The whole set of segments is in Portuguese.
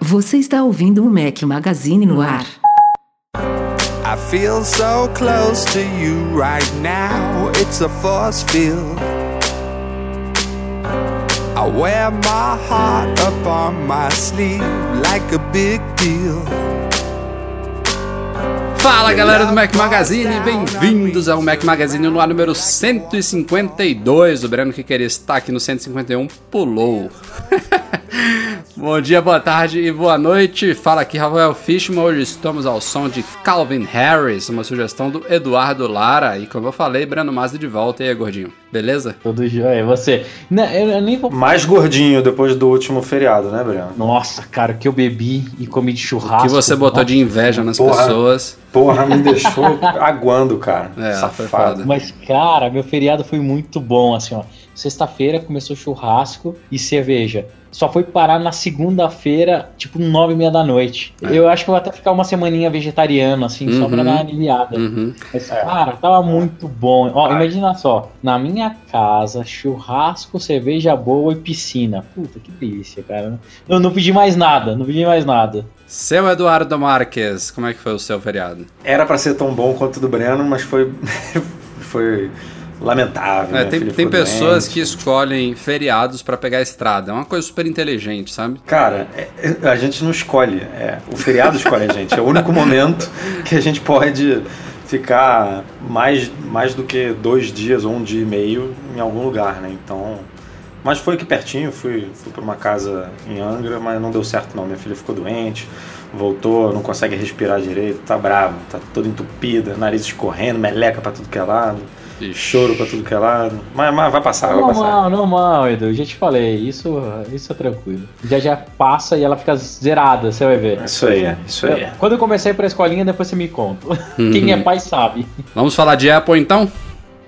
Você está ouvindo o Mac Magazine no ar. I feel so close to you right now. It's a force field. I wear my heart up on my sleeve like a big deal. Fala galera do Mac Magazine, bem-vindos ao Mac Magazine no ar número 152. O Breno que queria estar aqui no 151 pulou. Bom dia, boa tarde e boa noite. Fala aqui Rafael Fishman. Hoje estamos ao som de Calvin Harris, uma sugestão do Eduardo Lara. E como eu falei, Breno Mazzi de volta. E aí, gordinho? Beleza? Tudo jóia. Você? Não, eu, eu nem vou. Mais gordinho depois do último feriado, né, Breno? Nossa, cara, que eu bebi e comi de churrasco. que você botou de inveja nas Porra. pessoas. Porra, me deixou aguando, cara. É, Safado. Mas, cara, meu feriado foi muito bom, assim, ó. Sexta-feira começou churrasco e cerveja. Só foi parar na segunda-feira, tipo, nove e meia da noite. É. Eu acho que eu vou até ficar uma semaninha vegetariano, assim, só pra Uhum. dar uma aliviada. Uhum. Mas, cara, tava muito bom. Ó, imagina só, na minha casa, churrasco, cerveja boa e piscina. Puta, que delícia, cara. Eu não pedi mais nada, não pedi mais nada. Seu Eduardo Marques, como é que foi o seu feriado? Era pra ser tão bom quanto o do Breno, mas foi. foi lamentável. É, Minha tem tem pessoas doente. que escolhem feriados pra pegar a estrada. É uma coisa super inteligente, sabe? Cara, é- é- a gente não escolhe. É, o feriado escolhe a gente. É o único momento que a gente pode ficar mais, mais do que dois dias ou um dia e meio em algum lugar, né? Então. Mas foi aqui pertinho, fui, fui pra uma casa em Angra, mas não deu certo não. Minha filha ficou doente, voltou, não consegue respirar direito, tá bravo, tá toda entupida, nariz escorrendo, meleca pra tudo que é lado, Ixi. choro pra tudo que é lado. Mas, mas vai passar, vai passar. normal, normal, Edu. Já te falei, isso, isso é tranquilo. Já já passa e ela fica zerada, você vai ver. Isso aí, isso aí. Quando eu comecei pra escolinha, depois você me conta. Uhum. Quem é pai sabe. Vamos falar de Apple então?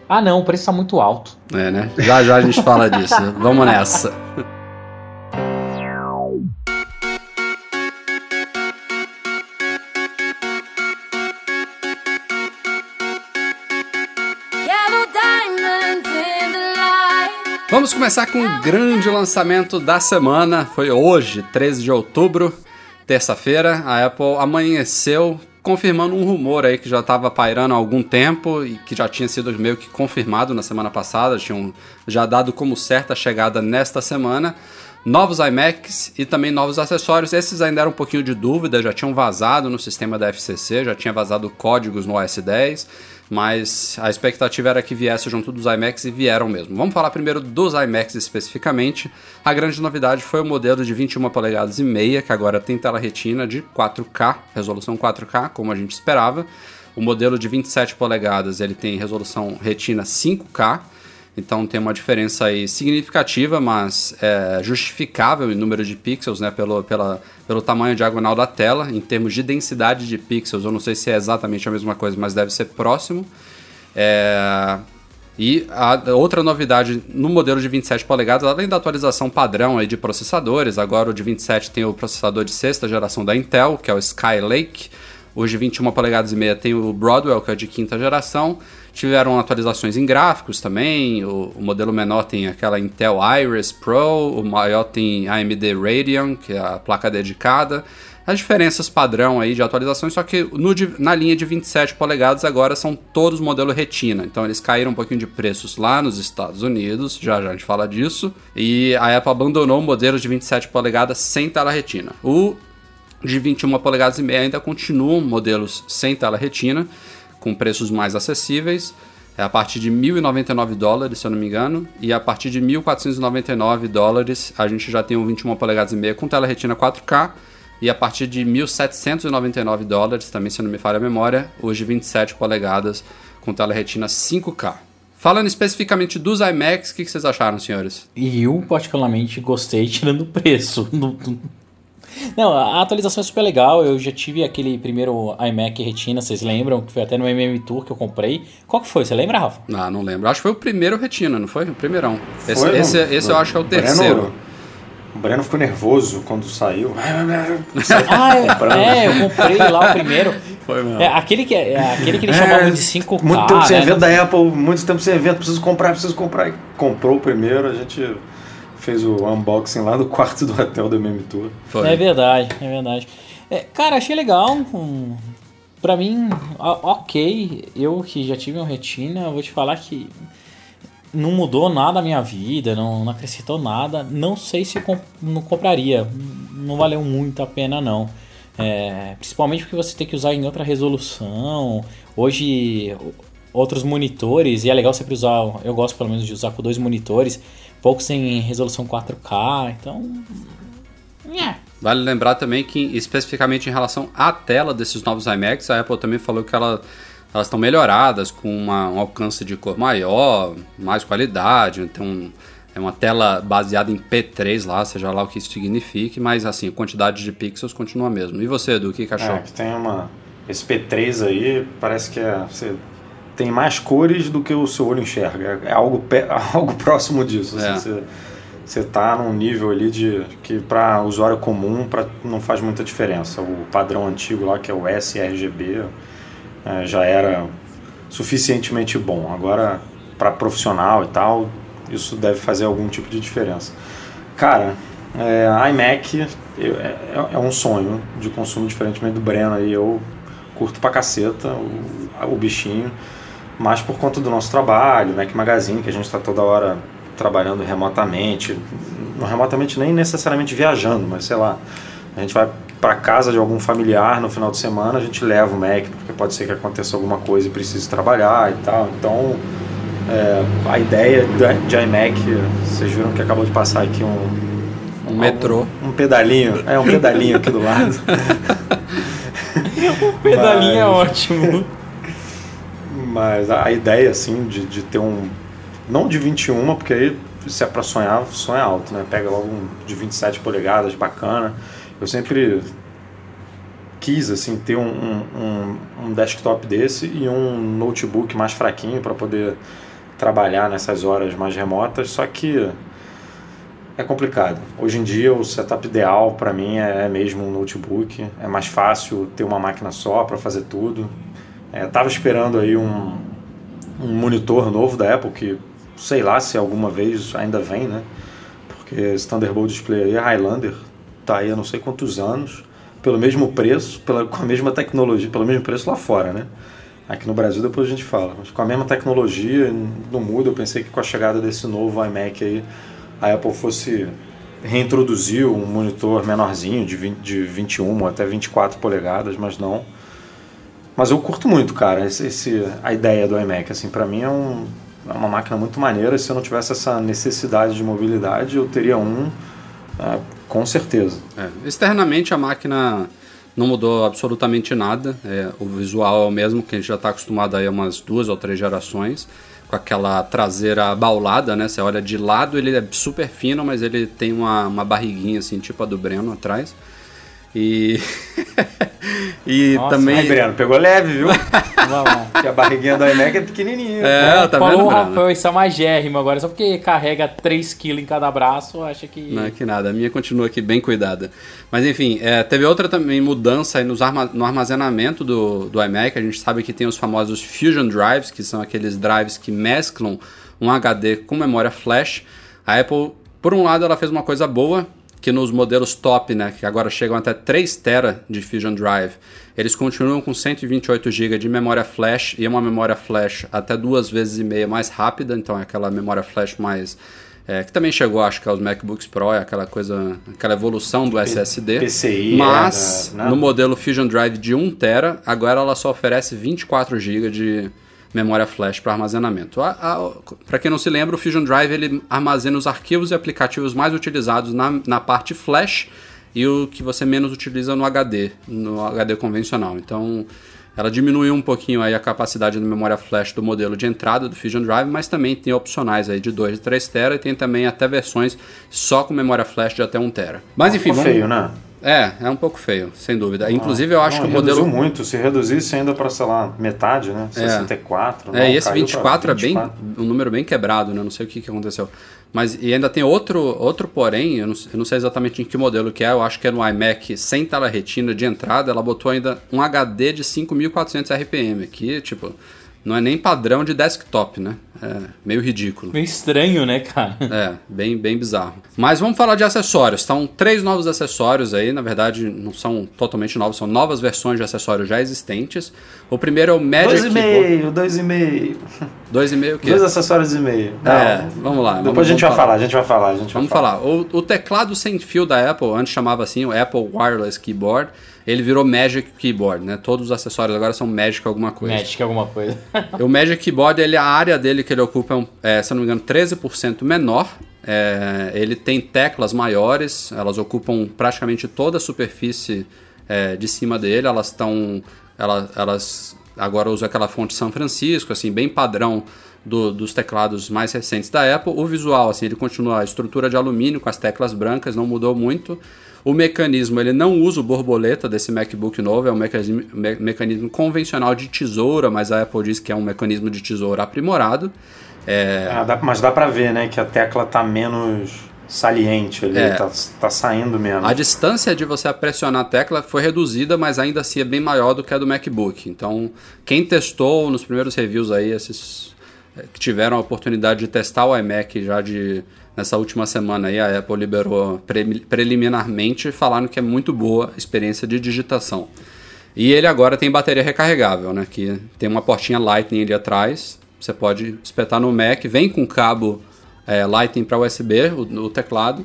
Ah, não, o preço tá muito alto. É, né? Já já a gente fala disso. Vamos nessa. Vamos começar com o grande lançamento da semana. Foi hoje, 13 de outubro, terça-feira. A Apple amanheceu confirmando um rumor aí que já estava pairando há algum tempo e que já tinha sido meio que confirmado na semana passada. Tinham já dado como certa a chegada nesta semana. Novos iMacs e também novos acessórios. Esses ainda eram um pouquinho de dúvida, já tinham vazado no sistema da FCC, já tinha vazado códigos no OS 10 mas a expectativa era que viesse junto dos iMacs e vieram mesmo. Vamos falar primeiro dos iMacs especificamente. A grande novidade foi o modelo de 21 polegadas e meia, que agora tem tela retina de 4K, resolução 4K, como a gente esperava. O modelo de 27 polegadas, ele tem resolução retina 5K. Então tem uma diferença aí significativa, mas é, justificável em número de pixels, né, pelo, pela, pelo tamanho diagonal da tela. Em termos de densidade de pixels, eu não sei se é exatamente a mesma coisa, mas deve ser próximo. É, e a outra novidade no modelo de 27 polegadas, além da atualização padrão aí de processadores, agora o de 27 tem o processador de sexta geração da Intel, que é o Skylake. Hoje 21 polegadas e meia tem o Broadwell, que é de quinta geração. Tiveram atualizações em gráficos também. O, o modelo menor tem aquela Intel Iris Pro, o maior tem AMD Radeon, que é a placa dedicada. As diferenças padrão aí de atualizações, só que no na linha de 27 polegadas agora são todos modelo retina. Então eles caíram um pouquinho de preços lá nos Estados Unidos, já já a gente fala disso. E a Apple abandonou o modelo de 27 polegadas sem tela retina. O de 21 polegadas e meia ainda continuam modelos sem tela retina, com preços mais acessíveis. É a partir de 1.099 dólares, se eu não me engano, e a partir de 1.499 dólares a gente já tem um 21 polegadas e meia com tela retina 4K, e a partir de 1.799 dólares, também se não me falha a memória, hoje 27 polegadas com tela retina 5K. Falando especificamente dos iMacs, o que que vocês acharam, senhores? Eu, particularmente, gostei tirando o preço. Não, não- Não, a atualização é super legal. Eu já tive aquele primeiro iMac Retina, vocês lembram? Que foi até no MM Tour que eu comprei. Qual que foi? Você lembra, Rafa? Ah, não lembro. Acho que foi o primeiro Retina, não foi? O primeirão. Esse, Foi, não? esse, esse eu acho que é o Breno- terceiro. O Breno ficou nervoso quando saiu. Ah, é, é, eu comprei lá o primeiro. Foi mesmo. É aquele que, é, aquele que eles É, chamavam de 5K. Muito tempo sem né? evento da Apple, muito tempo sem evento, preciso comprar, preciso comprar. E comprou o primeiro, a gente fez o unboxing lá do quarto do hotel do MM Tour. Foi. É verdade, é verdade. É, cara, achei legal. Um, pra mim, ok. Eu que já tive um Retina, vou te falar que não mudou nada na minha vida, não, não acrescentou nada. Não sei se com- não compraria. Não valeu muito a pena, não. É, principalmente porque você tem que usar em outra resolução. Hoje, outros monitores, e é legal sempre usar. Eu gosto pelo menos de usar com dois monitores, poucos em resolução 4K, então. É. Vale lembrar também que, especificamente em relação à tela desses novos iMacs, a Apple também falou que ela- elas estão melhoradas, com uma- um alcance de cor maior, mais qualidade, tem um- é uma tela baseada em P3 lá, seja lá o que isso signifique, mas assim, a quantidade de pixels continua a mesma. E você, Edu, o que, que achou? É, que tem uma. Esse P3 aí parece que é. Você tem mais cores do que o seu olho enxerga. É algo, pe- algo próximo disso. assim, É. você, você tá num nível ali de. que para usuário comum pra, não faz muita diferença. O padrão antigo lá, que é o sRGB, é, já era suficientemente bom. Agora, para profissional e tal, isso deve fazer algum tipo de diferença. Cara, é, iMac eu- é, é um sonho de consumo, diferentemente do Breno aí. Eu curto pra caceta o, o bichinho, mas por conta do nosso trabalho, Mac Magazine, que a gente está toda hora trabalhando remotamente, não remotamente nem necessariamente viajando, mas sei lá, a gente vai para casa de algum familiar no final de semana, a gente leva o Mac, porque pode ser que aconteça alguma coisa e precise trabalhar e tal. Então, é, a ideia de iMac, vocês viram que acabou de passar aqui um, Um metrô. um, um pedalinho, é um pedalinho aqui do lado. Pedalinho é Mas- ótimo. Mas a ideia, assim, de, de ter um. Não de 21, porque aí, se é pra sonhar, sonha alto, né? Pega logo um de 27 polegadas, bacana. Eu sempre quis, assim, ter um, um, um- um desktop desse e um notebook mais fraquinho para poder trabalhar nessas horas mais remotas, só que é complicado. Hoje em dia, o setup ideal para mim é, é mesmo um notebook. É mais fácil ter uma máquina só para fazer tudo. É, tava esperando aí um, um monitor novo da Apple que sei lá se alguma vez ainda vem, né? Porque esse Thunderbolt Display aí, Highlander, tá aí há não sei quantos anos, pelo mesmo preço, pela, com a mesma tecnologia, pelo mesmo preço lá fora, né? Aqui no Brasil depois a gente fala, mas com a mesma tecnologia, não muda. Eu pensei que com a chegada desse novo iMac aí, a Apple fosse reintroduzir um monitor menorzinho, de, 20, de 21 até 24 polegadas, mas não. Mas eu curto muito, cara, esse, esse- a ideia do iMac. Assim, para mim é, um, é uma máquina muito maneira. Se eu não tivesse essa necessidade de mobilidade, eu teria um, é, com certeza. É, externamente a máquina não mudou absolutamente nada. É, o visual é o mesmo que a gente já está acostumado aí há umas duas ou três gerações, com aquela traseira baulada, né? Você olha de lado, ele é super fino, mas ele tem uma, uma barriguinha assim, tipo a do Breno atrás. E, e Nossa, também. Aí, Breno, pegou leve, viu? Porque a barriguinha do iMac é pequenininha. É, tá vendo, Porra, Breno? foi isso é magérrimo agora. Só porque carrega 3kg em cada braço, acha que. Não é que nada, a minha continua aqui bem cuidada. Mas enfim, é, teve outra também mudança aí nos arma- no armazenamento do, do iMac. A gente sabe que tem os famosos Fusion Drives, que são aqueles drives que mesclam um HD com memória flash. A Apple, por um lado, ela fez uma coisa boa, que nos modelos top, né, que agora chegam até 3 TB de Fusion Drive, eles continuam com 128 GB de memória flash e uma memória flash até duas vezes e meia mais rápida, então é aquela memória flash mais é, que também chegou, acho que aos MacBooks Pro, é aquela coisa, aquela evolução do SSD. PCI, Mas é, da- né? no modelo Fusion Drive de 1 TB, agora ela só oferece 24 GB de memória flash para armazenamento. Para quem não se lembra, o Fusion Drive ele armazena os arquivos e aplicativos mais utilizados na, na parte flash e o que você menos utiliza no HD, no HD convencional. Então, ela diminuiu um pouquinho aí a capacidade da memória flash do modelo de entrada do Fusion Drive, mas também tem opcionais aí de 2 e 3 TB e tem também até versões só com memória flash de até 1 TB. Mas enfim, Ficou vamos... feio, né? É, é um pouco feio, sem dúvida. Inclusive, eu acho Não, que o modelo. reduziu muito. Se reduzisse ainda para, sei lá, metade, né? 64. É, não, e esse caiu pra 24 é bem 24. um número bem quebrado, né? Não sei o que, que aconteceu. Mas e ainda tem outro, outro porém, eu não, eu não sei exatamente em que modelo que é, eu acho que é no iMac sem tela retina de entrada, ela botou ainda um HD de 5400 RPM, que, tipo, não é nem padrão de desktop, né? É meio ridículo. Meio estranho, né, cara? É, bem, bem bizarro. Mas vamos falar de acessórios. Estão três novos acessórios aí, na verdade não são totalmente novos, são novas versões de acessórios já existentes. O primeiro é o Magic Dois e meio, dois e meio. Dois e meio o quê? Dois acessórios e meio. É, Não, vamos lá. Depois vamos- a gente vamos vai falar, a gente vai falar, a gente Vamos vai falar. O, o teclado sem fio da Apple, antes chamava assim o Apple Wireless Keyboard, ele virou Magic Keyboard, né? Todos os acessórios agora são Magic alguma coisa. Magic alguma coisa. O Magic Keyboard, ele, a área dele que ele ocupa é, um- é, se não me engano, 13% menor. É, ele tem teclas maiores, elas ocupam praticamente toda a superfície é, de cima dele. Elas estão. Elas, elas agora usam aquela fonte São Francisco, assim, bem padrão do- dos teclados mais recentes da Apple. O visual, assim, ele continua a estrutura de alumínio com as teclas brancas, não mudou muito. O mecanismo, ele não usa o borboleta desse MacBook novo, é um mecanismo, me- mecanismo convencional de tesoura, mas a Apple diz que é um mecanismo de tesoura aprimorado. É, Ah, dá- mas dá pra ver, né, que a tecla tá menos saliente ali, É. tá, tá saindo menos. A distância de você pressionar a tecla foi reduzida, mas ainda assim é bem maior do que a do MacBook. Então, quem testou nos primeiros reviews aí, esses eh, que tiveram a oportunidade de testar o iMac já de nessa última semana aí, a Apple liberou pre- preliminarmente, falaram que é muito boa a experiência de digitação. E ele agora tem bateria recarregável, né? Que tem uma portinha Lightning ali atrás. Você pode espetar no Mac, vem com cabo é, Lightning para USB, o, o teclado.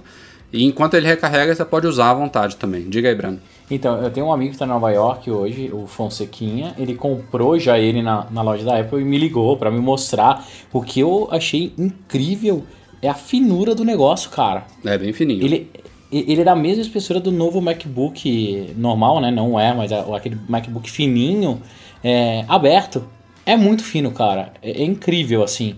E enquanto ele recarrega, você pode usar à vontade também. Diga aí, Breno. Então, eu tenho um amigo que tá em Nova York hoje, o Fonsequinha. Ele comprou já ele na, na loja da Apple e me ligou pra me mostrar. O que eu achei incrível é a finura do negócio, cara. É bem fininho. Ele, ele é da mesma espessura do novo MacBook normal, né? Não é, mas é aquele MacBook fininho, é, aberto. É muito fino, cara. É, é incrível, assim.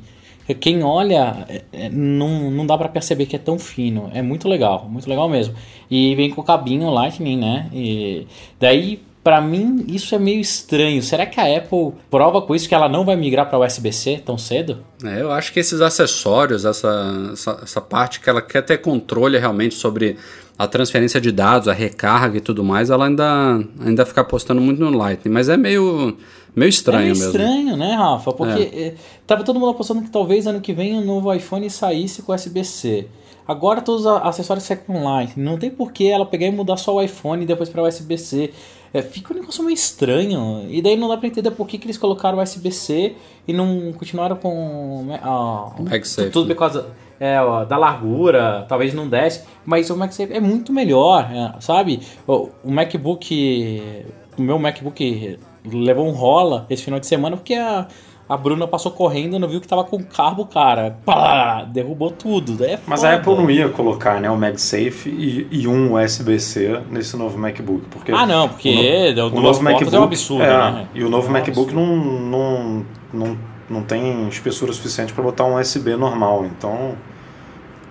Quem olha, é, é, não, não dá pra perceber que é tão fino. É muito legal, muito legal mesmo. E vem com o cabinho Lightning, né? E daí, pra mim, isso é meio estranho. Será que a Apple prova com isso que ela não vai migrar pra USB-C tão cedo? É, eu acho que esses acessórios, essa, essa, essa parte que ela quer ter controle realmente sobre a transferência de dados, a recarga e tudo mais, ela ainda, ainda fica apostando muito no Lightning. Mas é meio, meio estranho é meio mesmo. estranho, né, Rafa? Porque eh, tava todo mundo apostando que talvez ano que vem o novo iPhone saísse com USB-C. Agora todos os acessórios saem com Lightning. Não tem por que ela pegar e mudar só o iPhone e depois para USB-C. É, fica um negócio meio estranho. E daí não dá pra entender por que, que eles colocaram o USB-C e não continuaram com né, a, MagSafe, tudo né? por causa é, ó, da largura, talvez não desce, mas o MagSafe é muito melhor, é, sabe? O, o MacBook, o meu MacBook levou um rola esse final de semana porque a, a Bruna passou correndo e não viu que tava com carbo, cara. Pá, derrubou tudo. É Mas a Apple não ia colocar né, o MagSafe e, e um USB-C nesse novo MacBook. Porque Ah, não, porque o, deu o duas novo MacBook é um absurdo, é, né? E o novo É um MacBook não, não, não, não tem espessura suficiente para botar um USB normal. Então,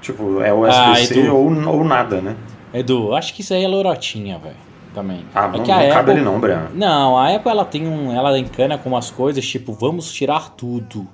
tipo, é USB-C Edu. ou, ou nada, né? Edu, acho que isso aí é lorotinha, velho. Também. Ah, é não, que a não cabe Apple- ele não, Breno. Não, a Apple ela tem um, ela encana com umas coisas tipo, vamos tirar tudo.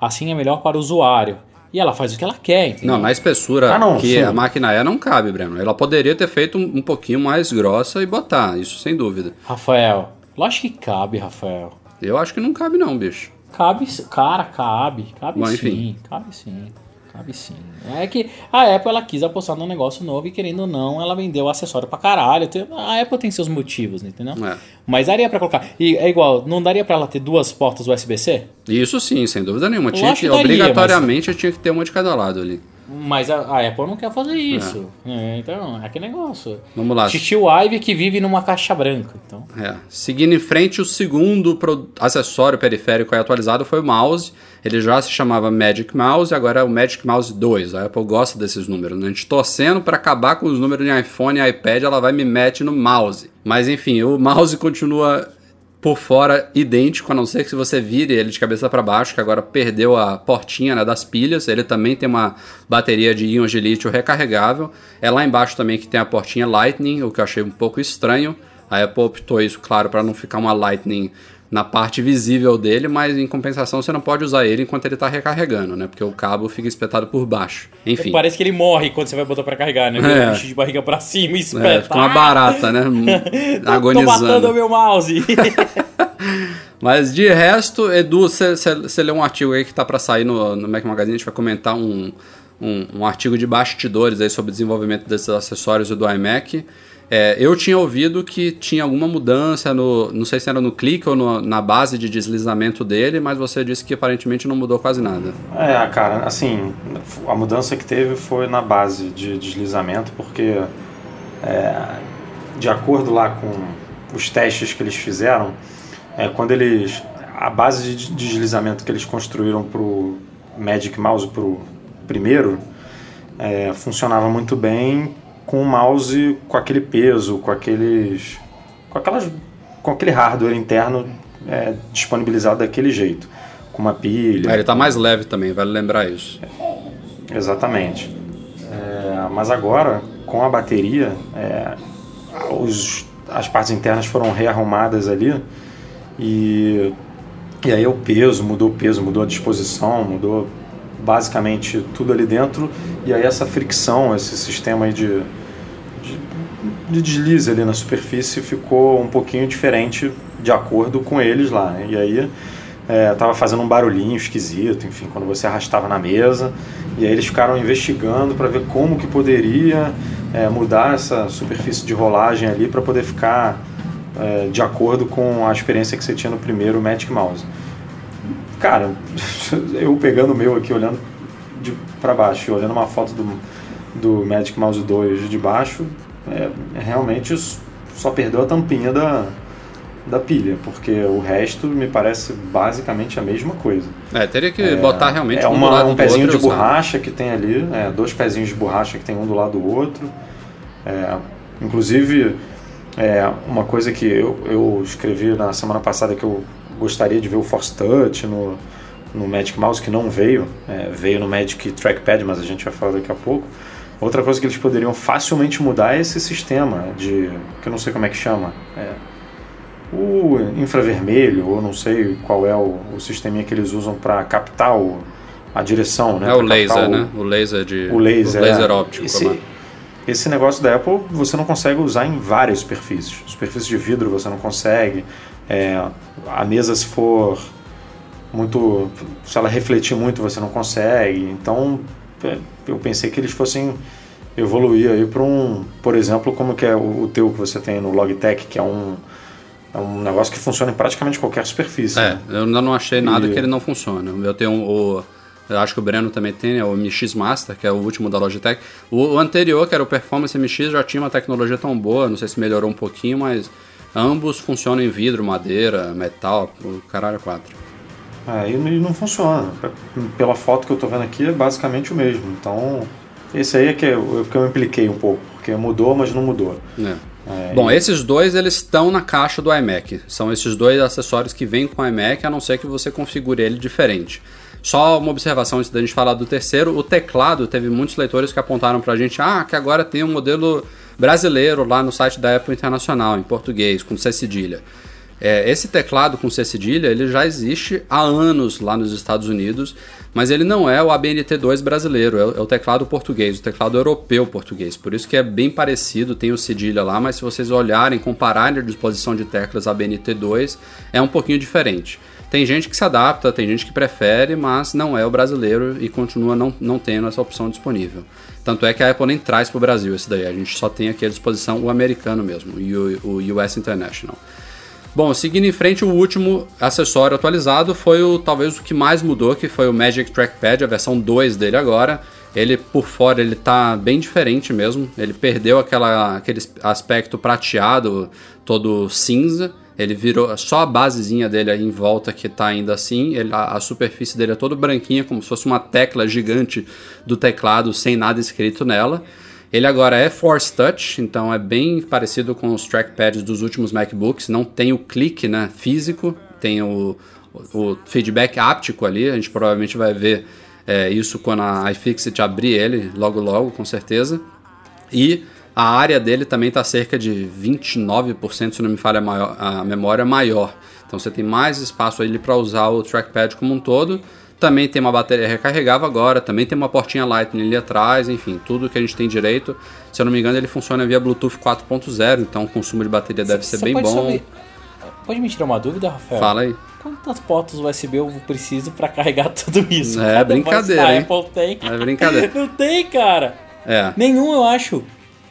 Assim é melhor para o usuário. E ela faz o que ela quer, entendeu? Não, na espessura Ah, não, que sim. a máquina é, não cabe, Breno. Ela poderia ter feito um, um pouquinho mais grossa e botar, isso sem dúvida. Rafael, lógico que cabe, Rafael. Eu acho que não cabe não, bicho. Cabe, cara, cabe. Cabe Bom, sim, enfim. cabe sim. Cabe sim. É que a Apple ela quis apostar num negócio novo e querendo ou não, ela vendeu o acessório pra caralho. A Apple tem seus motivos, entendeu? É. Mas daria pra colocar. E é igual, não daria pra ela ter duas portas USB-C? Isso sim, sem dúvida nenhuma. Tinha que, daria, obrigatoriamente tinha que ter uma de cada lado ali. Mas a, a Apple não quer fazer isso. É, então, é que negócio. Vamos lá. Titio Ive que vive numa caixa branca. Então. É. Seguindo em frente, o segundo acessório periférico atualizado foi o mouse. Ele já se chamava Magic Mouse e agora é o Magic Mouse 2. A Apple gosta desses números, né? A gente torcendo para acabar com os números de iPhone e iPad, ela vai me mete no mouse. Mas enfim, o mouse continua por fora idêntico, a não ser que se você vire ele de cabeça para baixo, que agora perdeu a portinha né, das pilhas. Ele também tem uma bateria de íons de lítio recarregável. É lá embaixo também que tem a portinha Lightning, o que eu achei um pouco estranho. A Apple optou isso, claro, para não ficar uma Lightning na parte visível dele, mas em compensação você não pode usar ele enquanto ele está recarregando, né? Porque o cabo fica espetado por baixo. Enfim. Parece que ele morre quando você vai botar pra carregar, né? É. É. de barriga pra cima e É, espeta. fica uma barata, né? Tô Agonizando. matando o meu mouse. Mas de resto, Edu, você leu um artigo aí que tá para sair no, no Mac Magazine, a gente vai comentar um, um, um artigo de bastidores aí sobre o desenvolvimento desses acessórios do iMac. É, eu tinha ouvido que tinha alguma mudança no. Não sei se era no clique ou no- na base de deslizamento dele, mas você disse que aparentemente não mudou quase nada. É, cara, assim, a mudança que teve foi na base de deslizamento, porque é, de acordo lá com os testes que eles fizeram, é, quando eles. A base de deslizamento que eles construíram para o Magic Mouse, para o primeiro, é, funcionava muito bem com o mouse com aquele peso, com aqueles. com, aquelas, com aquele hardware interno é, disponibilizado daquele jeito. Com uma pilha. É, ele tá mais leve também, vale lembrar isso. Exatamente. É, mas agora, com a bateria, é, os, as partes internas foram rearrumadas ali e, e aí o peso, mudou o peso, mudou a disposição, mudou basicamente tudo ali dentro e aí essa fricção, esse sistema de, de, de deslize ali na superfície ficou um pouquinho diferente de acordo com eles lá. E aí é, tava fazendo um barulhinho esquisito, enfim, quando você arrastava na mesa. E aí eles ficaram investigando para ver como que poderia é, mudar essa superfície de rolagem ali para poder ficar é, de acordo com a experiência que você tinha no primeiro Magic Mouse. Cara, eu pegando o meu aqui, olhando de para baixo, e olhando uma foto do, do Magic Mouse 2 de baixo, é, realmente só perdeu a tampinha da, da pilha, porque o resto me parece basicamente a mesma coisa. É, teria que botar realmente É um uma- um pezinho outro de borracha que tem ali, é, dois pezinhos de borracha que tem um do lado do outro. É, inclusive, é, uma coisa que eu, eu escrevi na semana passada que eu gostaria de ver o Force Touch no, no Magic Mouse, que não veio, é, veio no Magic Trackpad, mas a gente vai falar daqui a pouco. Outra coisa que eles poderiam facilmente mudar é esse sistema de. que eu não sei como é que chama. É, o infravermelho, ou não sei qual é o, o sisteminha que eles usam para captar o, a direção, né? É o laser, o- né? O laser de. O laser, o laser é. óptico. Esse, esse negócio da Apple você não consegue usar em várias superfícies. Superfície de vidro você não consegue. É, a mesa se for muito, se ela refletir muito você não consegue. Então é, eu pensei que eles fossem evoluir aí para um, por exemplo, como que é o, o teu que você tem no Logitech, que é um é um negócio que funciona em praticamente qualquer superfície. É, né? eu ainda não achei nada E- que ele não funciona. Eu tenho o. Eu acho que o Breno também tem, né, o MX Master, que é o último da Logitech. O, o anterior, que era o Performance MX, já tinha uma tecnologia tão boa, não sei se melhorou um pouquinho, mas ambos funcionam em vidro, madeira, metal, o caralho 4. É, e não- não funciona. Pela foto que eu tô vendo aqui, é basicamente o mesmo. Então, esse aí é que eu, que eu impliquei um pouco, porque mudou, mas não mudou. É. É, Bom, e- esses dois eles estão na caixa do iMac. São esses dois acessórios que vêm com o iMac, a não ser que você configure ele diferente. Só uma observação antes da gente falar do terceiro, o teclado teve muitos leitores que apontaram pra gente, ah, que agora tem um modelo brasileiro lá no site da Apple Internacional, em português, com C cedilha. É, esse teclado com C cedilha, ele já existe há anos lá nos Estados Unidos, mas ele não é o ABNT2 brasileiro, é o, é o teclado português, o teclado europeu português. Por isso que é bem parecido, tem o cedilha lá, mas se vocês olharem, compararem a disposição de teclas ABNT2, é um pouquinho diferente. Tem gente que se adapta, tem gente que prefere, mas não é o brasileiro e continua não, não tendo essa opção disponível. Tanto é que a Apple nem traz para o Brasil esse daí, a gente só tem aqui à disposição o americano mesmo, o, o US International. Bom, seguindo em frente, o último acessório atualizado foi o talvez o que mais mudou, que foi o Magic Trackpad, a versão 2 dele agora. Ele por fora ele tá bem diferente mesmo. Ele perdeu aquela, aquele aspecto prateado, todo cinza. Ele virou só a basezinha dele aí em volta que tá ainda assim. Ele, a, a superfície dele é toda branquinha, como se fosse uma tecla gigante do teclado sem nada escrito nela. Ele agora é Force Touch, então é bem parecido com os trackpads dos últimos MacBooks. Não tem o clique né, físico, tem o, o feedback áptico ali. A gente provavelmente vai ver é, isso quando a iFixit abrir ele, logo logo, com certeza. E a área dele também está cerca de 29%, se não me falha a, maior, a memória, maior. Então você tem mais espaço ali para usar o trackpad como um todo. Também tem uma bateria recarregável agora, também tem uma portinha Lightning ali atrás, enfim, tudo que a gente tem direito. Se eu não me engano, ele funciona via Bluetooth 4.0, então o consumo de bateria deve ser bem bom. saber- Pode me tirar uma dúvida, Rafael? Fala aí. Quantas portas USB eu preciso pra carregar tudo isso? É Cada brincadeira, hein? Apple tem. É brincadeira. Não tem, cara. É. Nenhum, eu acho.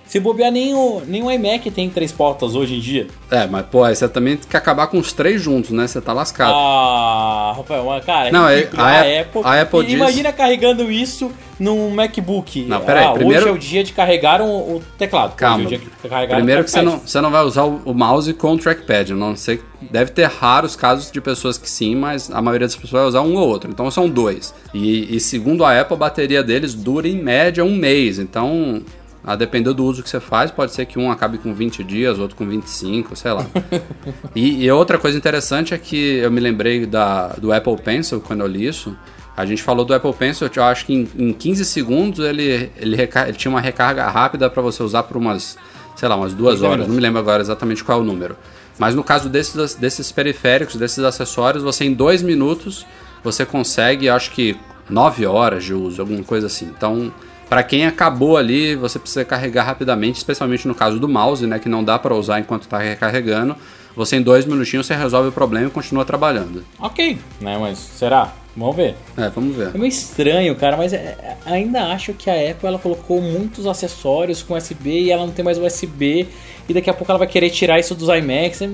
Se bobear, nem o, nem o iMac tem três portas hoje em dia. É, mas pô, aí você também tem que acabar com os três juntos, né? Você tá lascado. Ah, Rafael, cara, Não, é- ridículo. a a, Apple- a Apple diz- Imagina carregando isso num MacBook. Não, peraí, ah, primeiro- Hoje é o dia de carregar o, o teclado. Calma. Hoje é o Primeiro que você não, você não vai usar o, mouse com o trackpad. Não sei. Deve ter raros casos de pessoas que sim, mas a maioria das pessoas vai usar um ou outro. Então são dois. E, e segundo a Apple, a bateria deles dura em média um mês. Então, a depender do uso que você faz, pode ser que um acabe com 20 dias, outro com 25, sei lá. e, e outra coisa interessante é que eu me lembrei da, do Apple Pencil quando eu li isso. A gente falou do Apple Pencil, eu acho que em, em 15 segundos ele, ele, recar- ele tinha uma recarga rápida para você usar por umas, sei lá, umas duas 15 horas. Não me lembro agora exatamente qual é o número. Mas no caso desses, desses periféricos, desses acessórios, você em dois minutos você consegue, acho que 9 horas de uso, alguma coisa assim. Então, para quem acabou ali, você precisa carregar rapidamente, especialmente no caso do mouse, né, que não dá para usar enquanto está recarregando. Você em dois minutinhos você resolve o problema e continua trabalhando. Ok, né? Mas será? Vamos ver. É, vamos ver. É meio estranho, cara, mas é- é- ainda acho que a Apple ela colocou muitos acessórios com USB e ela não tem mais USB. E daqui a pouco ela vai querer tirar isso dos iMacs. É,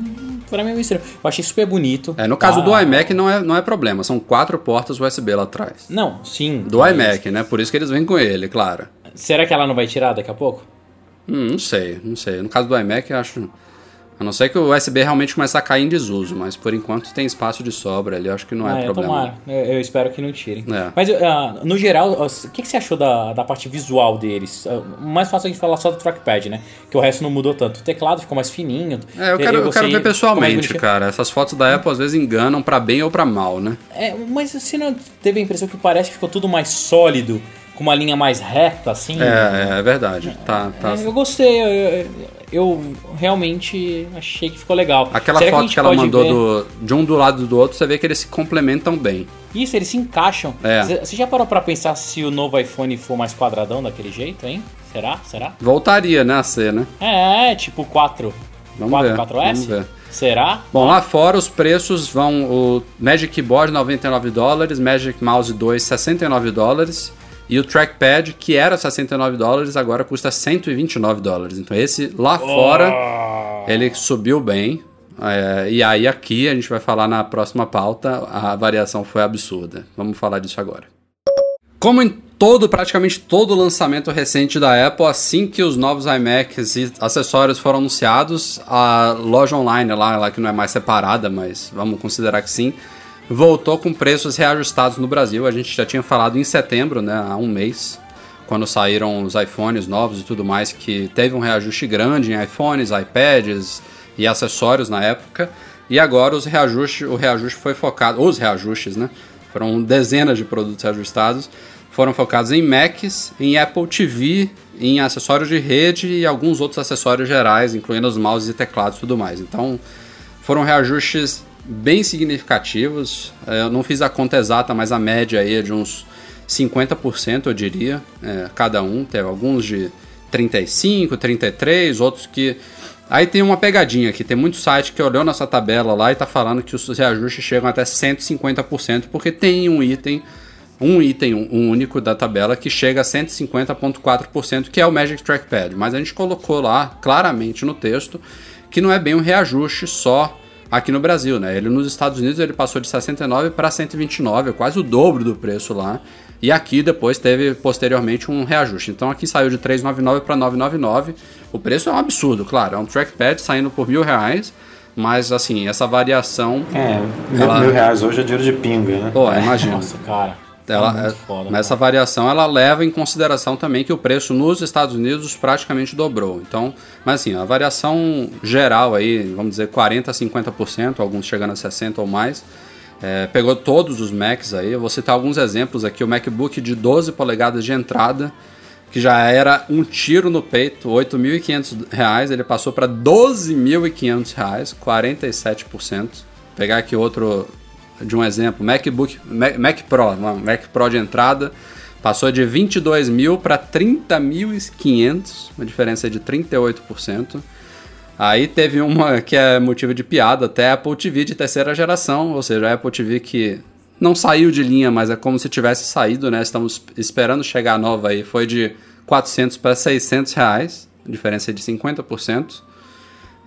pra mim é meio estranho. Eu achei super bonito. É, no caso tá? do iMac não é, não é problema, são quatro portas USB lá atrás. Não, sim. Do mas iMac, né? Por isso que eles vêm com ele, claro. Será que ela não vai tirar daqui a pouco? Hum, não sei, não sei. No caso do iMac, eu acho. A não ser que o USB realmente comece a cair em desuso, mas por enquanto tem espaço de sobra ali, eu acho que não é, Ah, é, problema. Eu, eu espero que não tirem. É. Mas, ah, no geral, ah, o que, que você achou da, da parte visual deles? Ah, mais fácil a gente falar só do trackpad, né? Que o resto não mudou tanto. O teclado ficou mais fininho. É, eu quero, eu quero ver pessoalmente, cara. Essas fotos da Apple às vezes enganam pra bem ou pra mal, né? É, mas você não teve a impressão que parece que ficou tudo mais sólido, com uma linha mais reta, assim? É, é, é verdade. Tá, tá. É, eu gostei, eu, eu- realmente achei que ficou legal. Aquela Será foto gente que, ela mandou do, de um do lado do outro, você vê que eles se complementam bem. Isso, eles se encaixam. É. Você já parou pra pensar se o novo iPhone for mais quadradão daquele jeito, hein? Será? Será? Voltaria, né, a ser, né? É, tipo 4. Vamos 4, ver, 4S? vamos ver. Será? Bom, lá fora os preços vão o Magic Keyboard 99 dólares, Magic Mouse 2 69 dólares e o Trackpad que era 69 dólares agora custa 129 dólares. Então esse lá fora ele subiu bem. É, e aí aqui a gente vai falar na próxima pauta a variação foi absurda. Vamos falar disso agora. Como em todo, praticamente todo lançamento recente da Apple, assim que os novos iMacs e acessórios foram anunciados, a loja online lá, lá que não é mais separada, mas vamos considerar que sim, voltou com preços reajustados no Brasil. A gente já tinha falado em setembro, né, há um mês, quando saíram os iPhones novos e tudo mais, que teve um reajuste grande em iPhones, iPads e acessórios na época. E agora os reajustes, o reajuste foi focado, os reajustes, né? Foram dezenas de produtos reajustados, foram focados em Macs, em Apple TV, em acessórios de rede e alguns outros acessórios gerais, incluindo os mouses e teclados e tudo mais. Então, foram reajustes bem significativos. Eh, Eu não fiz a conta exata, mas a média aí é de uns 50%, eu diria, eh, cada um. Tem alguns de 35, 33, outros que Aí tem uma pegadinha aqui, tem muito site que olhou nossa tabela lá e tá falando que os reajustes chegam até 150%, porque tem um item, um item um único da tabela que chega a 150.4%, que é o Magic Trackpad. Mas a gente colocou lá claramente no texto que não é bem um reajuste só aqui no Brasil, né? Ele nos Estados Unidos ele passou de 69 para 129, é quase o dobro do preço lá. E aqui depois teve posteriormente um reajuste. Então aqui saiu de 399 para 999. O preço é um absurdo, claro. É um trackpad saindo por mil reais. Mas assim, essa variação. É, mil, Ela- mil reais hoje é dinheiro de pinga, né? Pô, imagina. Nossa, cara. Ela, muito é- foda, essa variação ela leva em consideração também que o preço nos Estados Unidos praticamente dobrou. Então, mas assim, a variação geral aí, vamos dizer 40 a 50%, alguns chegando a 60 ou mais, é, pegou todos os Macs aí. Eu vou citar alguns exemplos aqui. O MacBook de 12 polegadas de entrada, que já era um tiro no peito, 8.500 reais, ele passou para 12.500 reais, 47%. Vou pegar aqui outro de um exemplo, MacBook, Mac, Mac Pro, Mac Pro de entrada, passou de 22 mil para 30.500, uma diferença de 38%. Aí teve uma que é motivo de piada, até a Apple TV de terceira geração, ou seja, a Apple TV que não saiu de linha, mas é como se tivesse saído, né? Estamos esperando chegar a nova aí, foi de 400 para 600 reais, diferença de 50%.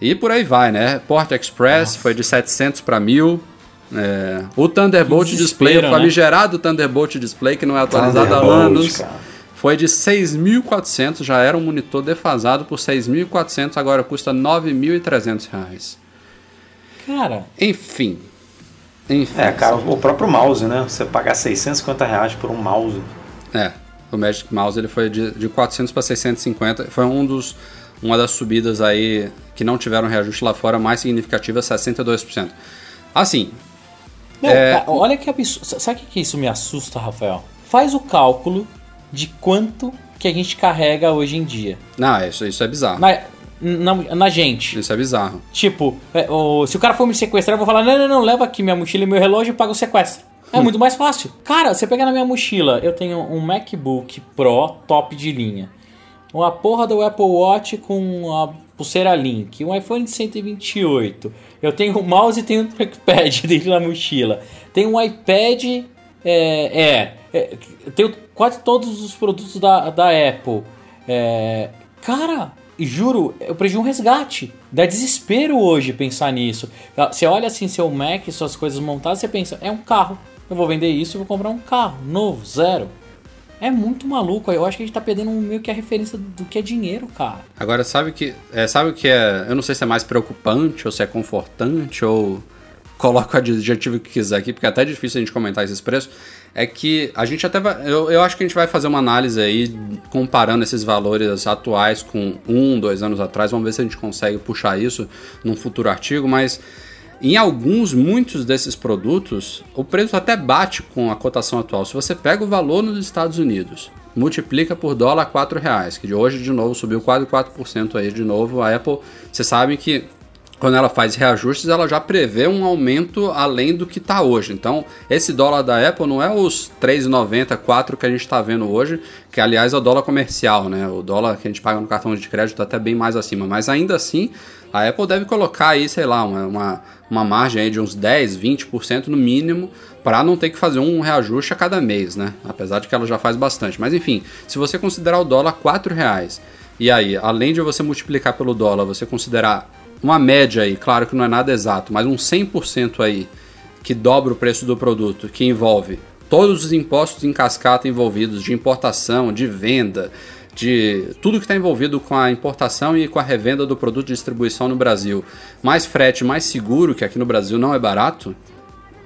E por aí vai, né? Port Express foi de 700 para 1000. É, o Thunderbolt Display, o né? famigerado Thunderbolt Display, que não é atualizado há anos, cara. foi de 6.400, já era um monitor defasado por 6.400, agora custa 9.300 reais. Cara, Enfim. Enfim. É, cara, o próprio mouse, né? Você pagar 650 reais por um mouse. É, o Magic Mouse ele foi de, de 400 para 650. Foi um dos, uma das subidas aí que não tiveram reajuste lá fora mais significativa, 62%. Assim, Não, É, olha que absurdo. Sabe o que isso me assusta, Rafael? Faz o cálculo de quanto que a gente carrega hoje em dia. não, isso, isso é bizarro. Na, na, na gente. Isso é bizarro. Tipo, é, se o cara for me sequestrar, eu vou falar: não, não, não, leva aqui minha mochila e meu relógio e paga o sequestro. É muito mais fácil. Cara, você pegar na minha mochila, eu tenho um MacBook Pro top de linha. Uma porra do Apple Watch com a pulseira Link. Um iPhone de 128. Eu tenho um mouse e tenho um trackpad dentro da mochila. Tenho um iPad é, é, é, tenho quase todos os produtos da, da Apple. É, cara, juro, eu perdi um resgate. Dá desespero hoje pensar nisso. Você olha assim seu Mac, suas coisas montadas, você pensa, é um carro. Eu vou vender isso e vou comprar um carro novo, zero. É muito maluco. Eu acho que a gente tá perdendo meio que a referência do que é dinheiro, cara. Agora, sabe o que é, sabe o que é. Eu não sei se é mais preocupante ou se é confortante ou. Coloca o adjetivo que quiser aqui, porque é até difícil a gente comentar esses preços. É que a gente até vai. Eu, eu acho que a gente vai fazer uma análise aí comparando esses valores atuais com um, dois anos atrás. Vamos ver se a gente consegue puxar isso num futuro artigo, mas. Em alguns, muitos desses produtos, o preço até bate com a cotação atual. Se você pega o valor nos Estados Unidos, multiplica por dólar a 4 reais, que de hoje de novo subiu quase 4% aí de novo. A Apple, vocês sabem que quando ela faz reajustes, ela já prevê um aumento além do que está hoje. Então, esse dólar da Apple não é os 3,90, 4 que a gente está vendo hoje, que aliás é o dólar comercial, né? O dólar que a gente paga no cartão de crédito está até bem mais acima. Mas ainda assim, a Apple deve colocar aí, sei lá, uma, uma, uma margem aí de uns 10, 20% no mínimo para não ter que fazer um reajuste a cada mês, né? Apesar de que ela já faz bastante. Mas enfim, se você considerar o dólar 4 reais, e aí, além de você multiplicar pelo dólar, você considerar uma média aí, claro que não é nada exato, mas um 100% aí, que dobra o preço do produto, que envolve todos os impostos em cascata envolvidos, de importação, de venda, de tudo que está envolvido com a importação e com a revenda do produto de distribuição no Brasil, mais frete, mais seguro, que aqui no Brasil não é barato,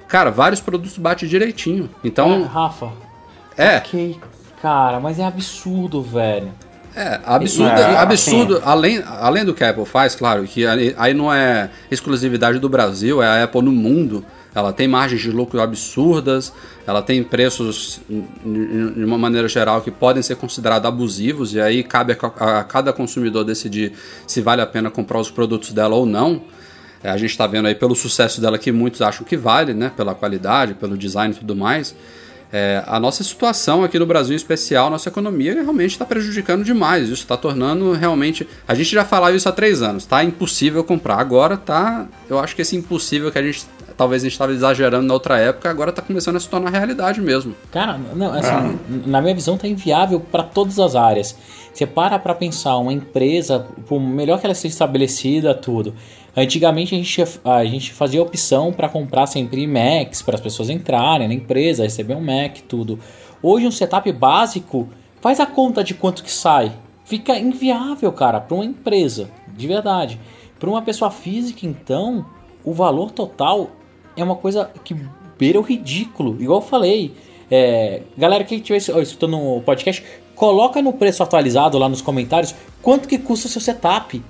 cara, vários produtos bate direitinho. É, Então, Rafa. é, Ok, cara, mas é absurdo, velho. É, absurdo, É, absurdo além, além do que a Apple faz, claro, que aí não é exclusividade do Brasil, é a Apple no mundo. Ela tem margens de lucro absurdas, ela tem preços, de uma maneira geral, que podem ser considerados abusivos, e aí cabe a, a cada consumidor decidir se vale a pena comprar os produtos dela ou não. É, a gente está vendo aí pelo sucesso dela que muitos acham que vale, né? Pela qualidade, pelo design e tudo mais. É, a nossa situação aqui no Brasil em especial, nossa economia realmente está prejudicando demais. Isso está tornando realmente. A gente já falava isso há três anos, tá impossível comprar. Agora tá. Eu acho que esse impossível que a gente. Talvez a gente estava exagerando na outra época, agora está começando a se tornar realidade mesmo. Cara, não, assim, na minha visão tá inviável para todas as áreas. Você para pra pensar, uma empresa, por melhor que ela seja estabelecida, tudo. Antigamente a gente, a gente fazia opção para comprar sempre Macs para as pessoas entrarem na empresa, receber um Mac, tudo. Hoje um setup básico faz a conta de quanto que sai. Fica inviável, cara, para uma empresa, de verdade. Para uma pessoa física, então, o valor total é uma coisa que beira o ridículo. Igual eu falei, É, galera que estiver escutando o podcast, coloca no preço atualizado lá nos comentários quanto que custa o seu setup.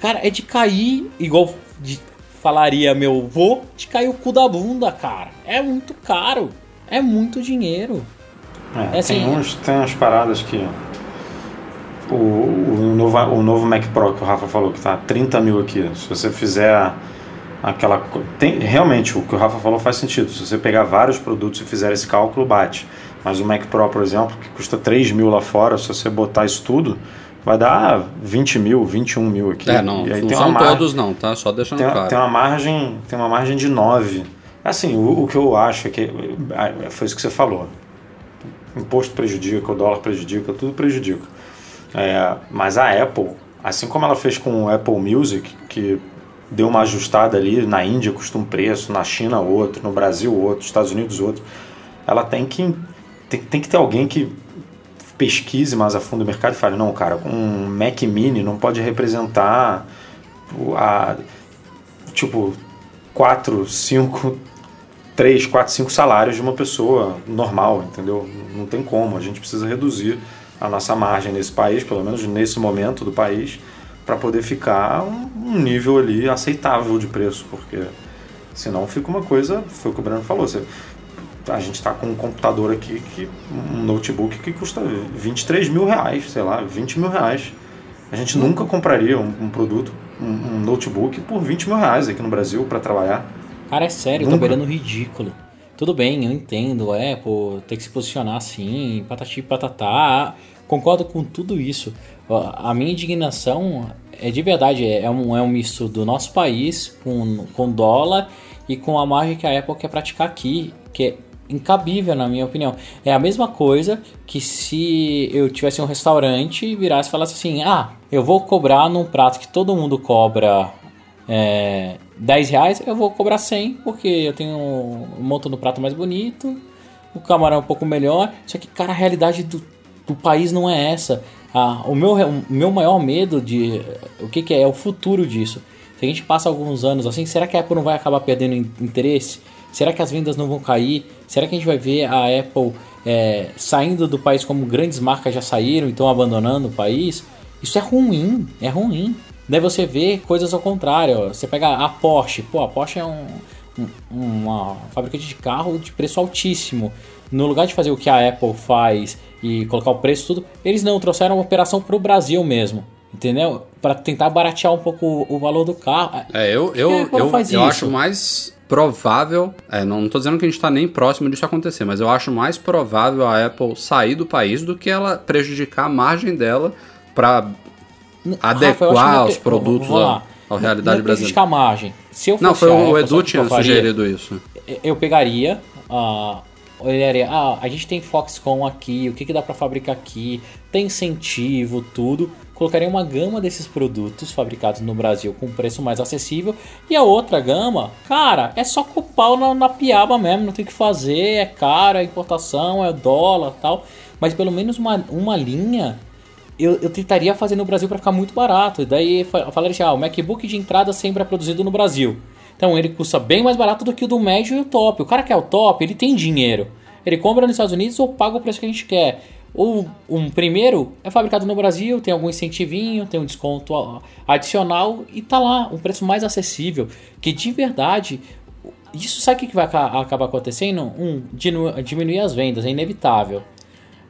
Cara, é de cair, igual de- falaria meu vô, de cair o cu da bunda, cara. É muito caro. É muito dinheiro. É, É assim, tem, uns, tem umas paradas que. O, o, novo, o novo Mac Pro que o Rafa falou que tá 30 mil aqui. Se você fizer aquela. Tem, realmente, o que o Rafa falou faz sentido. Se você pegar vários produtos e fizer esse cálculo, bate. Mas o Mac Pro, por exemplo, que custa 3 mil lá fora, se você botar isso tudo, vai dar 20 mil, 21 mil aqui. É, não, não tem são uma margem- todos não, tá? Só deixando tem, claro. tem uma margem tem uma margem de 9 assim o, o que eu acho é que ah, foi isso que você falou imposto prejudica o dólar prejudica tudo prejudica É, mas a Apple assim como ela fez com o Apple Music que deu uma ajustada ali na Índia custa um preço na China outro no Brasil outro Estados Unidos outro ela tem que tem, tem que ter alguém que pesquise mais a fundo o mercado e fale não cara um Mac Mini não pode representar a tipo 4, 5, 3, 4, 5 salários de uma pessoa normal, entendeu? Não tem como. A gente precisa reduzir a nossa margem nesse país, pelo menos nesse momento do país, para poder ficar um, um nível ali aceitável de preço, porque senão fica uma coisa, foi o que o Breno falou, você, a gente está com um computador aqui, que, um notebook que custa 23 mil reais, sei lá, 20 mil reais. A gente nunca compraria um, um produto, um, um notebook por 20 mil reais aqui no Brasil para trabalhar. Cara, é sério, Nunca. beirando ridículo. Tudo bem, eu entendo, é, pô, tem que se posicionar assim, patati patatá. Concordo com tudo isso. A minha indignação é de verdade, é um, é um misto do nosso país com, com dólar e com a margem que a Apple quer praticar aqui, que é incabível na minha opinião. É a mesma coisa que se eu tivesse um restaurante e virasse e falasse assim, ah, eu vou cobrar num prato que todo mundo cobra é, 10 reais, eu vou cobrar 100, porque eu tenho um monto no prato mais bonito, o camarão é um pouco melhor. Só que, cara, a realidade do, do país não é essa. Ah, o, meu, o meu maior medo de. O que, que é? É o futuro disso. Se a gente passa alguns anos assim, será que a Apple não vai acabar perdendo in- interesse? Será que as vendas não vão cair? Será que a gente vai ver a Apple é, saindo do país como grandes marcas já saíram e estão abandonando o país? Isso é ruim, é ruim. Daí você vê coisas ao contrário. Você pega a Porsche. Pô, a Porsche é um, um- uma fabricante de carro de preço altíssimo. No lugar de fazer o que a Apple faz e colocar o preço tudo, eles não trouxeram uma operação para o Brasil mesmo. Entendeu? Para tentar baratear um pouco o, valor do carro. É, eu, eu, eu, eu acho mais provável. É, não tô dizendo que a gente tá nem próximo disso acontecer, mas eu acho mais provável a Apple sair do país do que ela prejudicar a margem dela para Rafa, não adequar é os que- produtos à, Não realidade é brasileira. prejudicar a margem. Se eu Não, foi a o Edu o que tinha sugerido isso. eu pegaria a olharia, ah, a gente tem Foxconn aqui, o que, que dá pra fabricar aqui, tem incentivo, tudo. Colocaria uma gama desses produtos fabricados no Brasil com preço mais acessível e a outra gama, cara, é só pau na, na piaba mesmo, não tem o que fazer, é caro, é importação, é dólar tal. Mas pelo menos uma, uma linha eu, eu tentaria fazer no Brasil para ficar muito barato. E daí falaria assim: ah, o MacBook de entrada sempre é produzido no Brasil. Então ele custa bem mais barato do que o do médio e o top. O cara que é o top, ele tem dinheiro. Ele compra nos Estados Unidos ou paga o preço que a gente quer. Ou um primeiro é fabricado no Brasil, tem algum incentivinho, tem um desconto adicional e tá lá, um preço mais acessível. Que de verdade, isso sabe o que vai aca- acabar acontecendo? Um, diminuir as vendas, é inevitável.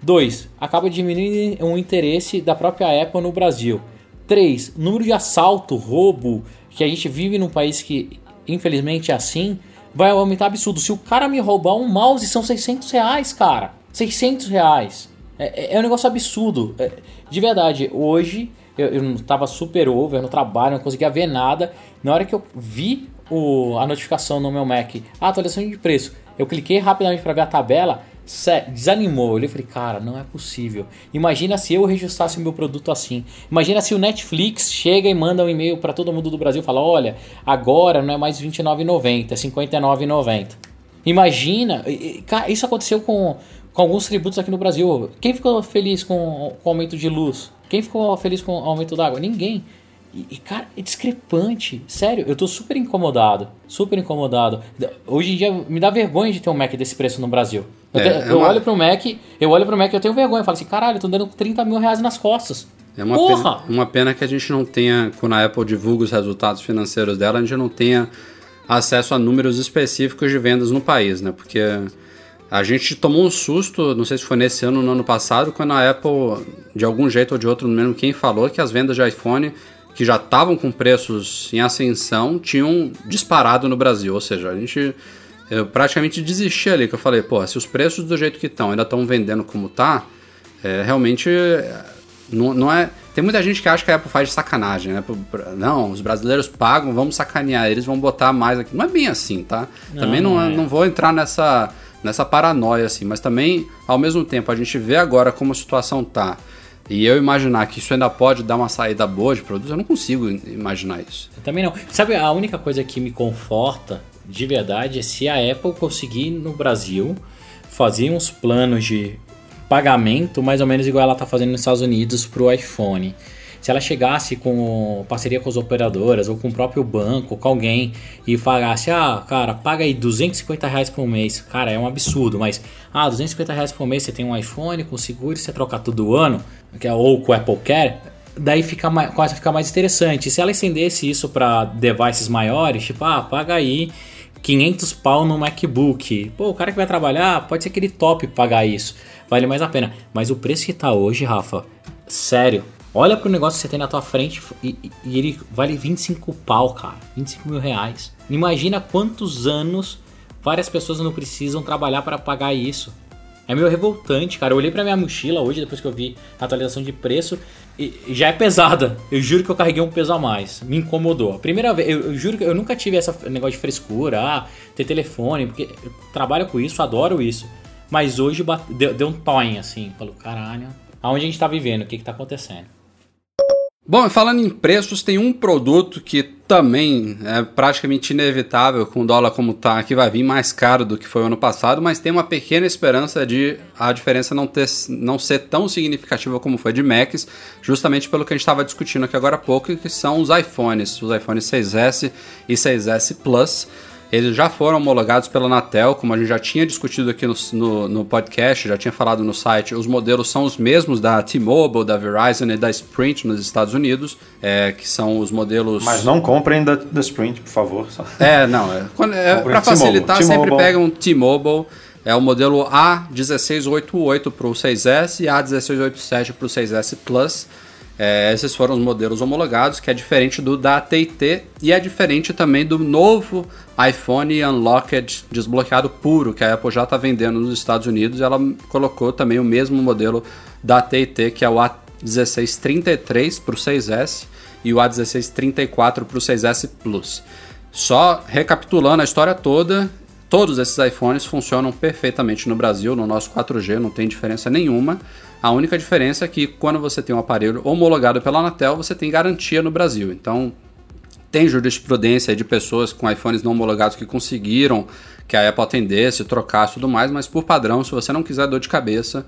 2. Acaba diminuindo o interesse da própria Apple no Brasil. 3. Número de assalto, roubo, que a gente vive num país que infelizmente é assim, vai aumentar absurdo. Se o cara me roubar um mouse, são 600 reais, cara. 600 reais. É, é- é um negócio absurdo. É, de verdade, hoje eu, eu não tava super over no trabalho, não conseguia ver nada. Na hora que eu vi o- a notificação no meu Mac, ah, atualização de preço, eu cliquei rapidamente para ver a tabela, desanimou. Eu falei, cara, não é possível. Imagina se eu registrasse o meu produto assim. Imagina se o Netflix chega e manda um e-mail para todo mundo do Brasil e fala, olha, agora não é mais R$29,90, é R$59,90. Imagina, isso aconteceu com, com alguns tributos aqui no Brasil. Quem ficou feliz com, com o aumento de luz? Quem ficou feliz com o aumento da água? Ninguém. E, e, cara, é discrepante. Sério, eu tô super incomodado. Super incomodado. Hoje em dia me dá vergonha de ter um Mac desse preço no Brasil. Eu, É, te- é eu uma- olho pro Mac, eu olho pro Mac e eu tenho vergonha. Eu falo assim, caralho, eu tô dando 30 mil reais nas costas. É uma Porra! pena, uma pena que a gente não tenha, quando a Apple divulga os resultados financeiros dela, a gente não tenha acesso a números específicos de vendas no país, né? Porque a gente tomou um susto, não sei se foi nesse ano ou no ano passado, quando a Apple, de algum jeito ou de outro, não lembro quem falou, que as vendas de iPhone que já estavam com preços em ascensão tinham disparado no Brasil. Ou seja, a gente eu praticamente desisti ali, que eu falei, pô, se os preços do jeito que estão ainda estão vendendo como tá, é, realmente não, não é. Tem muita gente que acha que a Apple faz de sacanagem, né? Não, os brasileiros pagam, vamos sacanear, eles vão botar mais aqui. Não é bem assim, tá? também não, não é- é. não vou entrar nessa, nessa paranoia, assim, mas também, ao mesmo tempo, a gente vê agora como a situação tá. E eu imaginar que isso ainda pode dar uma saída boa de produtos, eu não consigo imaginar isso. Eu também não. Sabe, a única coisa que me conforta de verdade é se a Apple conseguir no Brasil fazer uns planos de pagamento mais ou menos igual ela tá fazendo nos Estados Unidos pro iPhone. Se ela chegasse com parceria com as operadoras ou com o próprio banco, com alguém e falasse, ah, cara, paga aí 250 reais por mês. Cara, é um absurdo, mas, ah, 250 reais por mês você tem um iPhone com seguro e você troca todo ano, é- ou com Apple Care, daí fica mais, começa a ficar mais interessante. Se ela estendesse isso para devices maiores, tipo, ah, paga aí 500 pau no MacBook. Pô, o cara que vai trabalhar, pode ser que ele top pagar isso. Vale mais a pena. Mas o preço que tá hoje, Rafa, sério. Olha pro negócio que você tem na tua frente e, e- ele vale 25 pau, cara. 25 mil reais. Imagina quantos anos várias pessoas não precisam trabalhar para pagar isso. É meio revoltante, cara. Eu olhei pra minha mochila hoje, depois que eu vi a atualização de preço, e já é pesada. Eu juro que eu carreguei um peso a mais. Me incomodou. Primeira vez, eu, eu juro que eu nunca tive esse negócio de frescura, ah, ter telefone, porque eu trabalho com isso, adoro isso. Mas hoje deu, deu um toin, assim. Falou, caralho, aonde a gente tá vivendo? O que que tá acontecendo? Bom, falando em preços, tem um produto que também é praticamente inevitável com o dólar como tá, que vai vir mais caro do que foi o ano passado, mas tem uma pequena esperança de a diferença não, ter, não ser tão significativa como foi de Macs, justamente pelo que a gente estava discutindo aqui agora há pouco, que são os iPhones, os iPhones 6S e 6S Plus. Eles já foram homologados pela Anatel, como a gente já tinha discutido aqui no, no, no podcast, já tinha falado no site. Os modelos são os mesmos da T-Mobile, da Verizon e da Sprint nos Estados Unidos, é, que são os modelos. Mas não comprem da, da Sprint, por favor. É, não. É, é, T-Mobile. facilitar, sempre T-Mobile. pega um T-Mobile. É o modelo A1688 para o 6S e A1687 para o 6S Plus. É, esses foram os modelos homologados, que é diferente do da AT&T e é diferente também do novo iPhone Unlocked desbloqueado puro, que a Apple já está vendendo nos Estados Unidos. Ela colocou também o mesmo modelo da AT&T, que é o A1633 para o 6S e o A1634 para o 6S Plus. Só recapitulando a história toda, todos esses iPhones funcionam perfeitamente no Brasil, no nosso 4G, não tem diferença nenhuma. A única diferença é que quando você tem um aparelho homologado pela Anatel, você tem garantia no Brasil. Então, tem jurisprudência de pessoas com iPhones não homologados que conseguiram que a Apple atendesse, trocasse e tudo mais, mas por padrão, se você não quiser dor de cabeça,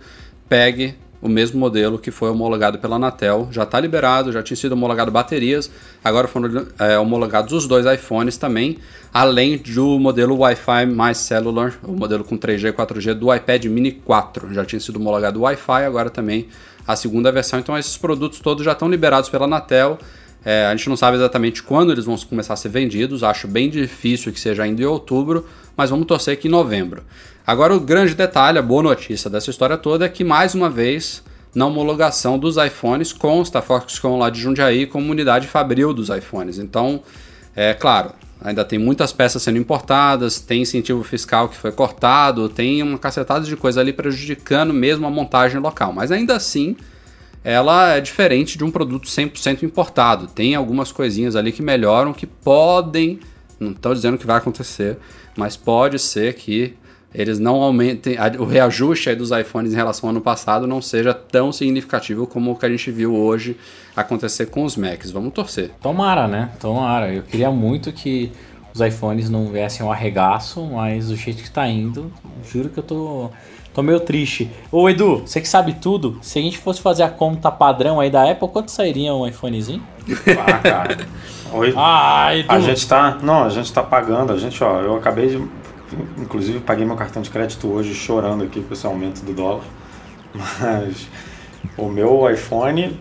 pegue o mesmo modelo que foi homologado pela Anatel. Já está liberado, já tinha sido homologado baterias, agora foram é, homologados os dois iPhones também, além do modelo Wi-Fi mais Cellular, o modelo com 3G e 4G do iPad Mini 4. Já tinha sido homologado o Wi-Fi, agora também a segunda versão. Então esses produtos todos já estão liberados pela Anatel. É, a gente não sabe exatamente quando eles vão começar a ser vendidos, acho bem difícil que seja ainda em outubro, mas vamos torcer que em novembro. Agora, o grande detalhe, a boa notícia dessa história toda é que, mais uma vez, na homologação dos iPhones, consta a Foxconn lá de Jundiaí como unidade fabril dos iPhones. Então, é claro, ainda tem muitas peças sendo importadas, tem incentivo fiscal que foi cortado, tem uma cacetada de coisa ali prejudicando mesmo a montagem local, mas ainda assim ela é diferente de um produto 100% importado. Tem algumas coisinhas ali que melhoram, que podem, não estou dizendo que vai acontecer, mas pode ser que eles não aumentem, a- o reajuste aí dos iPhones em relação ao ano passado não seja tão significativo como o que a gente viu hoje acontecer com os Macs. Vamos torcer. Tomara, né? Tomara. Eu queria muito que os iPhones não viessem ao arregaço, mas do jeito que tá indo, juro que eu tô, tô meio triste. Ô Edu, você que sabe tudo, se a gente fosse fazer a conta padrão aí da Apple, quanto sairia um iPhonezinho? Ah, cara. Oi. Ah, Edu! A gente tá. Não, a gente tá pagando. A gente, ó, eu acabei de inclusive paguei meu cartão de crédito hoje chorando aqui com esse aumento do dólar. Mas o meu iPhone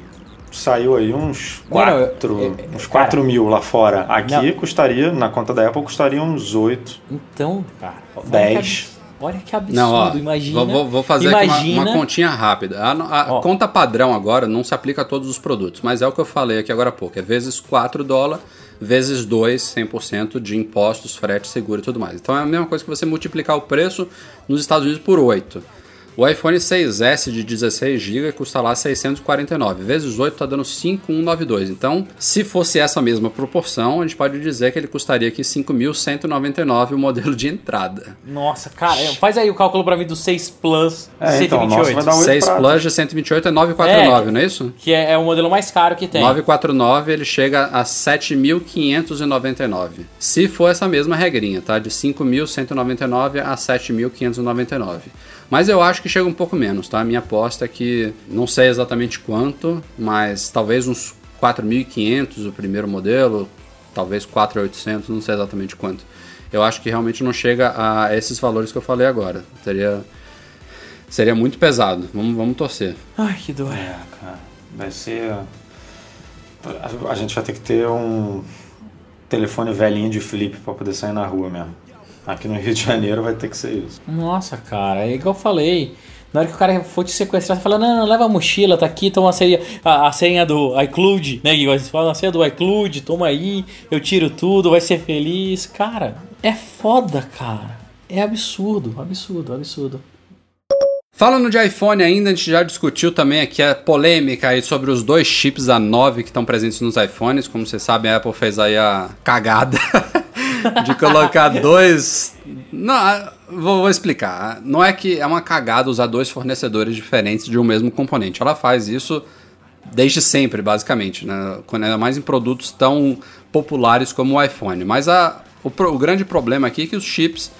saiu aí uns Não, não, 4, é- é- uns cara, 4 mil lá fora. Aqui Não. custaria, na conta da Apple, custaria uns 8. Então, cara. olha que 10. abs- Olha que absurdo, Não, ó, imagina. vou, vou- fazer aqui imagina, uma, uma continha rápida. A, a Ó. conta padrão agora não se aplica a todos os produtos, mas é o que eu falei aqui agora há pouco. É vezes 4 dólares, vezes 2, 100% de impostos, frete, seguro e tudo mais. Então é a mesma coisa que você multiplicar o preço nos Estados Unidos por 8. O iPhone 6S de 16 GB custa lá 649. Vezes 8 tá dando 5192. Então, se fosse essa mesma proporção, a gente pode dizer que ele custaria aqui 5.199 o modelo de entrada. Nossa, cara, é, faz aí o cálculo pra mim do 6 Plus É, então, o nosso 128. vai dar 8 6 pratos. Plus de 128 é 949, É. não é isso? Que é, é o modelo mais caro que tem. 949 ele chega a 7.599. Se for essa mesma regrinha, tá? De 5.199 a 7.599. Mas eu acho que chega um pouco menos, tá? A minha aposta é que não sei exatamente quanto, mas talvez uns 4.500 o primeiro modelo, talvez 4.800, não sei exatamente quanto. Eu acho que realmente não chega a esses valores que eu falei agora. Seria seria muito pesado. Vamos, vamos torcer. Ai, que dor. É, cara. Vai ser. A- A gente vai ter que ter um telefone velhinho de flip pra poder sair na rua mesmo. Aqui no Rio de Janeiro vai ter que ser isso. Nossa, cara, é igual eu falei. Na hora que o cara for te sequestrar, você fala, não, não, leva a mochila, tá aqui, toma a senha, a, a senha do iCloud, né? Igual vocês falam, a senha do iCloud, toma aí, eu tiro tudo, vai ser feliz. Cara, é foda, cara. É absurdo, absurdo, absurdo. Falando de iPhone ainda, a gente já discutiu também aqui a polêmica aí sobre os dois chips A9 que estão presentes nos iPhones. Como vocês sabem, a Apple fez aí a cagada de colocar dois. Não, ah, vou, vou explicar. Não é que é uma cagada usar dois fornecedores diferentes de um mesmo componente. Ela faz isso desde sempre, basicamente, né? Quando ainda mais em produtos tão populares como o iPhone. Mas a, o, o grande problema aqui é que os chips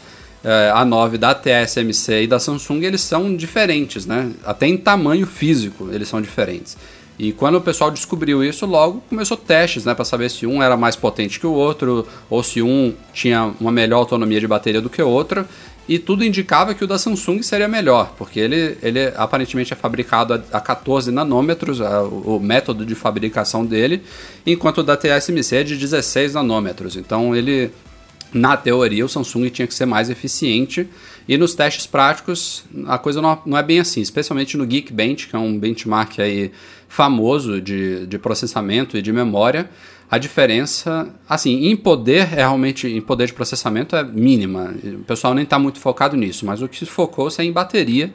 eh, A9 da TSMC e da Samsung eles são diferentes, né? Até em tamanho físico eles são diferentes. E quando o pessoal descobriu isso, logo começou testes, né, para saber se um era mais potente que o outro ou se um tinha uma melhor autonomia de bateria do que o outro. E tudo indicava que o da Samsung seria melhor, porque ele, ele aparentemente é fabricado a, a 14 nanômetros, a- o, o método de fabricação dele, enquanto o da TSMC é de 16 nanômetros. Então ele na teoria, o Samsung tinha que ser mais eficiente. E nos testes práticos, a coisa não, não é bem assim, especialmente no Geekbench, que é um benchmark aí famoso de, de processamento e de memória. A diferença, assim, em poder, é realmente, em poder de processamento é mínima. O pessoal nem está muito focado nisso, mas o que se focou-se é em bateria.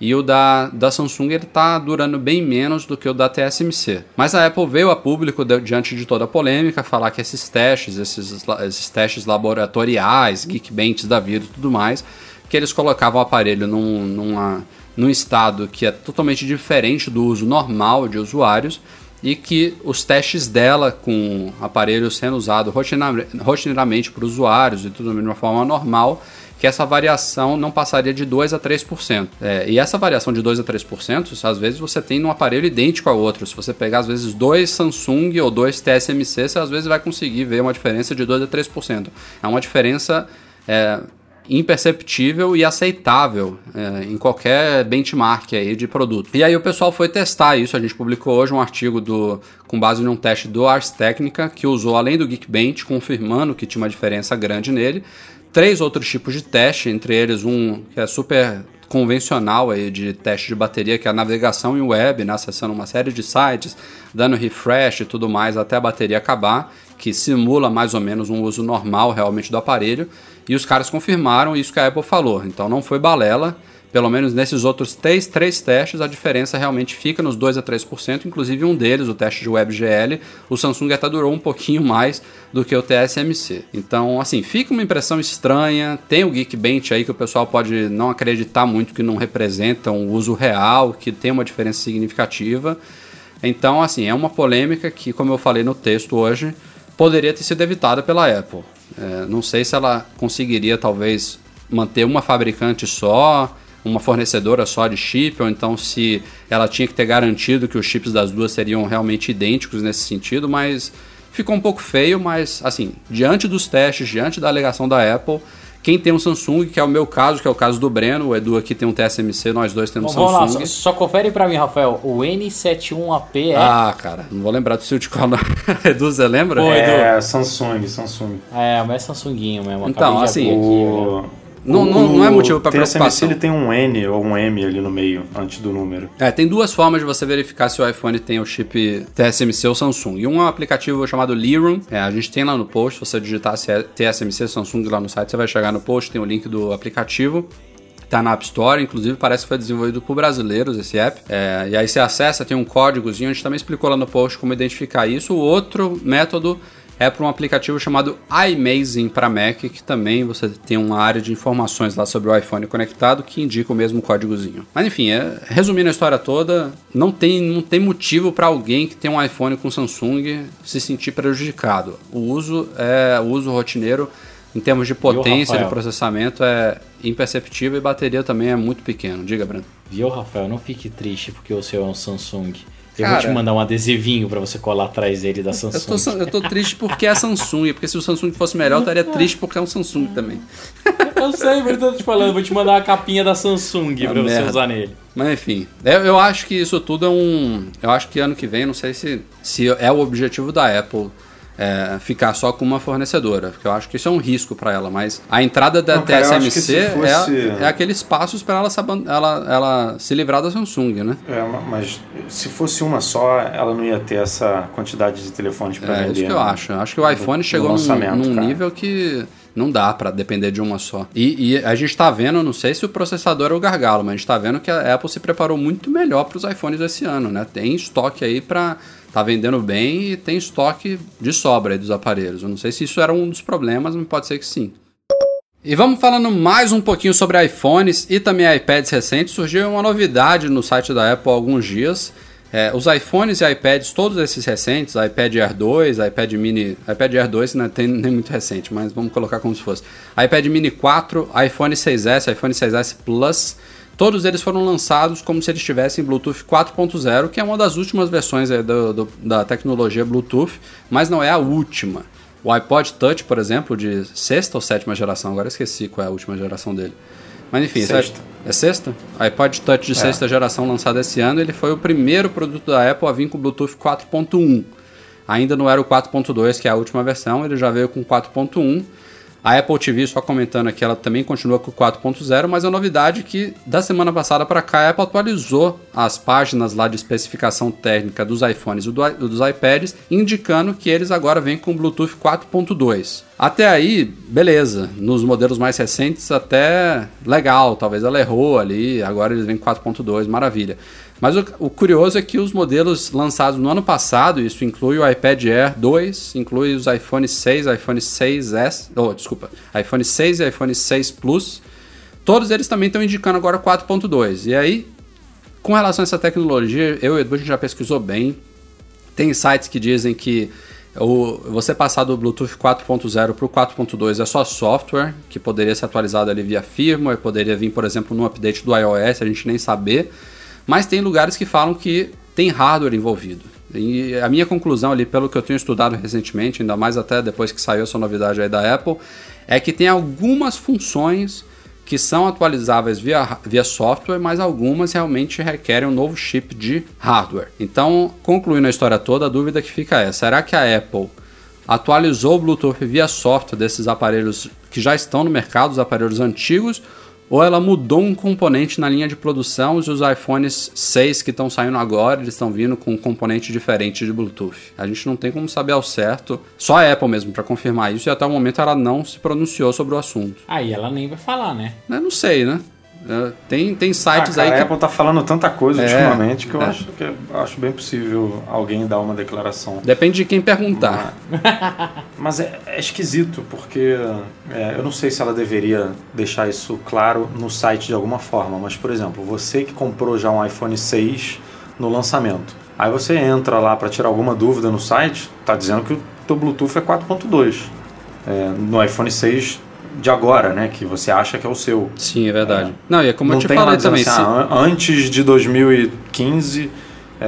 E o da, da Samsung ele está durando bem menos do que o da TSMC. Mas a Apple veio a público de- diante de toda a polêmica falar que esses testes, esses, esses testes laboratoriais, Geekbenches da vida e tudo mais, que eles colocavam o aparelho num, numa, num estado que é totalmente diferente do uso normal de usuários e que os testes dela com aparelho sendo usado rotineiramente por usuários e tudo de uma forma normal, que essa variação não passaria de 2 a 3%. É, e essa variação de 2 a 3%, às vezes você tem num aparelho idêntico ao outro. Se você pegar, às vezes, dois Samsung ou dois TSMC, você às vezes vai conseguir ver uma diferença de 2 a 3%. É uma diferença é, imperceptível e aceitável é, em qualquer benchmark aí de produto. E aí o pessoal foi testar isso, a gente publicou hoje um artigo do, com base num teste do Ars Technica, que usou além do Geekbench, confirmando que tinha uma diferença grande nele, três outros tipos de teste, entre eles um que é super convencional aí de teste de bateria, que é a navegação em web, né, acessando uma série de sites, dando refresh e tudo mais até a bateria acabar, que simula mais ou menos um uso normal realmente do aparelho, e os caras confirmaram isso que a Apple falou, então não foi balela, pelo menos nesses outros três, três testes, a diferença realmente fica nos 2 a 3%, inclusive um deles, o teste de WebGL, o Samsung até durou um pouquinho mais do que o TSMC. Então, assim, fica uma impressão estranha, tem o Geekbench aí que o pessoal pode não acreditar muito que não representa um uso real, que tem uma diferença significativa. Então, assim, é uma polêmica que, como eu falei no texto hoje, poderia ter sido evitada pela Apple. É, não sei se ela conseguiria, talvez, manter uma fabricante só, uma fornecedora só de chip, ou então se ela tinha que ter garantido que os chips das duas seriam realmente idênticos nesse sentido, mas ficou um pouco feio, mas assim, diante dos testes, diante da alegação da Apple, Quem tem um Samsung, que é o meu caso, que é o caso do Breno, o Edu aqui tem um TSMC, nós dois temos Bom, vamos lá, Samsung. só, só confere pra mim, Rafael. O N71AP é. Ah, cara, não vou lembrar do seu de qual não. Edu, você lembra? Oi. É, Samsung, Samsung. É, mas é Samsunguinho mesmo. Então, assim, abrir aqui, O... olha. Não- não- não é motivo O TSMC preocupação. ele tem um N ou um M ali no meio, antes do número. É, tem duas formas de você verificar se o iPhone tem o chip TSMC ou Samsung. E um é um aplicativo chamado Lirum. É, a gente tem lá no post, se você digitar se é TSMC Samsung lá no site, você vai chegar no post, tem o link do aplicativo. Tá na App Store, inclusive parece que foi desenvolvido por brasileiros esse app. É, e aí você acessa, tem um códigozinho, a gente também explicou lá no post como identificar isso. O outro método é para um aplicativo chamado iMazing para Mac, que também você tem uma área de informações lá sobre o iPhone conectado que indica o mesmo códigozinho. Mas enfim, é, resumindo a história toda, não tem, não tem motivo para alguém que tem um iPhone com Samsung se sentir prejudicado. O uso é o uso rotineiro em termos de potência de processamento é imperceptível e bateria também é muito pequeno. Diga, Breno. Viu, Rafael? Não fique triste porque o seu é um Samsung. Eu Cara- vou te mandar um adesivinho pra você colar atrás dele da Eu Samsung. tô, eu tô triste porque é Samsung, porque se o Samsung fosse melhor, eu estaria triste porque é um Samsung também. Eu sei, mas eu tô te falando. Vou te mandar uma capinha da Samsung Ah, pra você merda. usar nele. Mas enfim, eu, eu acho que isso tudo é um. Eu acho que ano que vem, não sei se, se é o objetivo da Apple é, ficar só com uma fornecedora, porque eu acho que isso é um risco para ela, mas a entrada da Não, cara, TSMC se fosse- é, é aqueles passos para ela, ela, ela se livrar da Samsung, né? É, ma- mas se fosse uma só, ela não ia ter essa quantidade de telefones para É vender. isso que eu né? acho. Acho que o iPhone chegou num, num nível que não dá pra depender de uma só. E, e a gente tá vendo, não sei se o processador é o gargalo, mas a gente tá vendo que a Apple se preparou muito melhor para os iPhones esse ano, né? Tem estoque aí pra tá vendendo bem e tem estoque de sobra dos aparelhos. Eu não sei se isso era um dos problemas, mas pode ser que sim. E vamos falando mais um pouquinho sobre iPhones e também iPads recentes. Surgiu uma novidade no site da Apple há alguns dias. É, os iPhones e iPads, todos esses recentes, iPad Air 2, iPad Mini, iPad Air 2 não é tem nem muito recente, mas vamos colocar como se fosse. iPad Mini 4, iPhone 6S, iPhone 6S Plus, todos eles foram lançados como se eles tivessem Bluetooth 4.0, que é uma das últimas versões do- do- da tecnologia Bluetooth, mas não é a última. O iPod Touch, por exemplo, de sexta ou sétima geração, agora esqueci qual é a última geração dele. Mas enfim, Sexta. é sexta? iPod Touch de sexta geração lançado esse ano, ele foi o primeiro produto da Apple a vir com Bluetooth 4.1. Ainda não era o 4.2, que é a última versão, ele já veio com 4.1. A Apple TV, só comentando aqui, ela também continua com o 4.0, mas a novidade é que da semana passada para cá a Apple atualizou as páginas lá de especificação técnica dos iPhones e do- dos iPads, indicando que eles agora vêm com Bluetooth 4.2. Até aí, beleza. Nos modelos mais recentes, até legal. Talvez ela errou ali, agora eles vêm com 4.2, maravilha. Mas o, o curioso é que os modelos lançados no ano passado, isso inclui o iPad Air 2, inclui os iPhone 6, iPhone 6S, oh, desculpa, iPhone 6 e iPhone 6 Plus, todos eles também estão indicando agora 4.2. E aí, com relação a essa tecnologia, eu e o Edu a gente já pesquisou bem. Tem sites que dizem que o, você passar do Bluetooth 4.0 para o 4.2 é só software, que poderia ser atualizado ali via firmware, poderia vir, por exemplo, no update do iOS, a gente nem saber. Mas tem lugares que falam que tem hardware envolvido. E a minha conclusão ali, pelo que eu tenho estudado recentemente, ainda mais até depois que saiu essa novidade aí da Apple, é que tem algumas funções que são atualizáveis via, via software, mas algumas realmente requerem um novo chip de hardware. Então, concluindo a história toda, a dúvida que fica é: será que a Apple atualizou o Bluetooth via software desses aparelhos que já estão no mercado, os aparelhos antigos, ou ela mudou um componente na linha de produção e os iPhones 6 que estão saindo agora, eles estão vindo com um componente diferente de Bluetooth. A gente não tem como saber ao certo, só a Apple mesmo para confirmar isso e até o momento ela não se pronunciou sobre o assunto. Aí ela nem vai falar, né? Eu não sei, né? É, Tem, tem sites Ah, cara, aí a que Apple tá falando tanta coisa É, ultimamente que eu é. acho, que eu acho bem possível alguém dar uma declaração. depende de quem perguntar. Mas é, é esquisito, porque é, eu não sei se ela deveria deixar isso claro no site de alguma forma, mas, por exemplo, você que comprou já um iPhone 6 no lançamento, aí você entra lá para tirar alguma dúvida no site, tá dizendo que o teu Bluetooth é 4.2 é, no iPhone 6 de agora, né, que você acha que é o seu. Sim, é verdade. Não, e é como não eu te falei também. assim, se- ah, an- antes de 2015, é,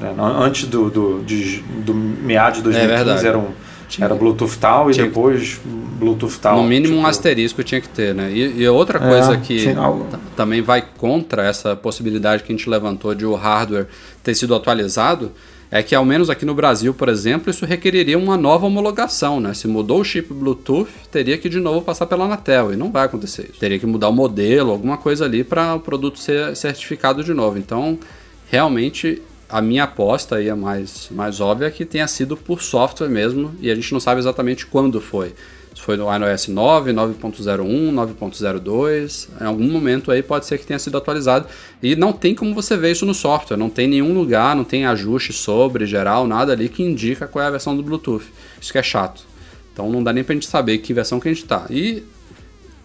né, antes do, do, de, do meado de 2015 É verdade. eram Tinha- Era Bluetooth tal e Tinha- depois Bluetooth tal. No mínimo um tipo, asterisco tinha que ter, né? E, e outra coisa É, que sim, algo- t- também vai contra essa possibilidade que a gente levantou de o hardware ter sido atualizado é que, ao menos aqui no Brasil, por exemplo, isso requeriria uma nova homologação, né? Se mudou o chip Bluetooth, teria que de novo passar pela Anatel, e não vai acontecer isso. Teria que mudar o modelo, alguma coisa ali para o produto ser certificado de novo. Então, realmente, a minha aposta aí, a mais, mais óbvia, é que tenha sido por software mesmo, e a gente não sabe exatamente quando foi. Foi no iOS 9, 9.01, 9.02, em algum momento aí pode ser que tenha sido atualizado. E não tem como você ver isso no software, não tem nenhum lugar, não tem ajuste sobre, geral, nada ali que indica qual é a versão do Bluetooth. Isso que é chato. Então não dá nem pra gente saber que versão que a gente tá. E,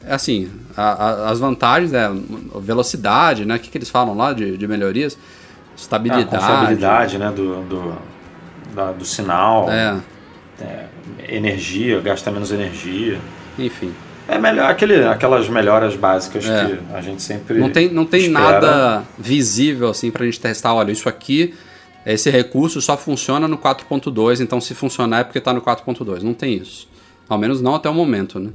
assim, a- a- as vantagens, né, velocidade, né, o que, que eles falam lá de, de melhorias? A Estabilidade. confiabilidade né, do, do, da- do sinal, É, é, energia, gasta menos energia. enfim. É melhor aquele, aquelas melhoras básicas É. que a gente sempre. Não tem, não tem espera. nada visível assim pra gente testar. Olha, isso aqui, esse recurso só funciona no 4.2, então se funcionar é porque tá no 4.2. Não tem isso. Ao menos não até o momento, né?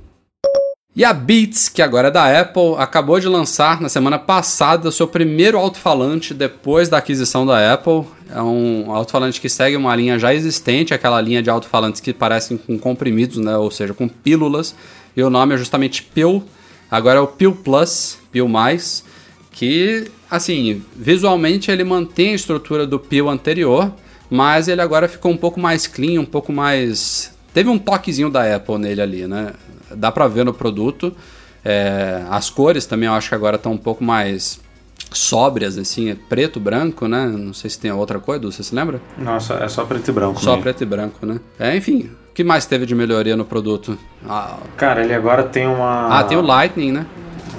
E a Beats, que agora é da Apple, acabou de lançar na semana passada o seu primeiro alto-falante depois da aquisição da Apple. É um alto-falante que segue uma linha já existente, aquela linha de alto-falantes que parecem com comprimidos, né? ou seja, com pílulas. E o nome é justamente Pill. Agora é o Pill Plus, Pill Mais, que, assim, visualmente ele mantém a estrutura do Pill anterior, mas ele agora ficou um pouco mais clean, um pouco mais teve um toquezinho da Apple nele ali, né? Dá pra ver no produto. É, as cores também eu acho que agora estão um pouco mais sóbrias, assim, é preto, branco, né? Não sei se tem outra cor, Edu, você se lembra? Nossa, é só preto e branco. Só mesmo. preto e branco, né? É, enfim, o que mais teve de melhoria no produto? Ah, Cara, ele agora tem uma. ah, tem o Lightning, né?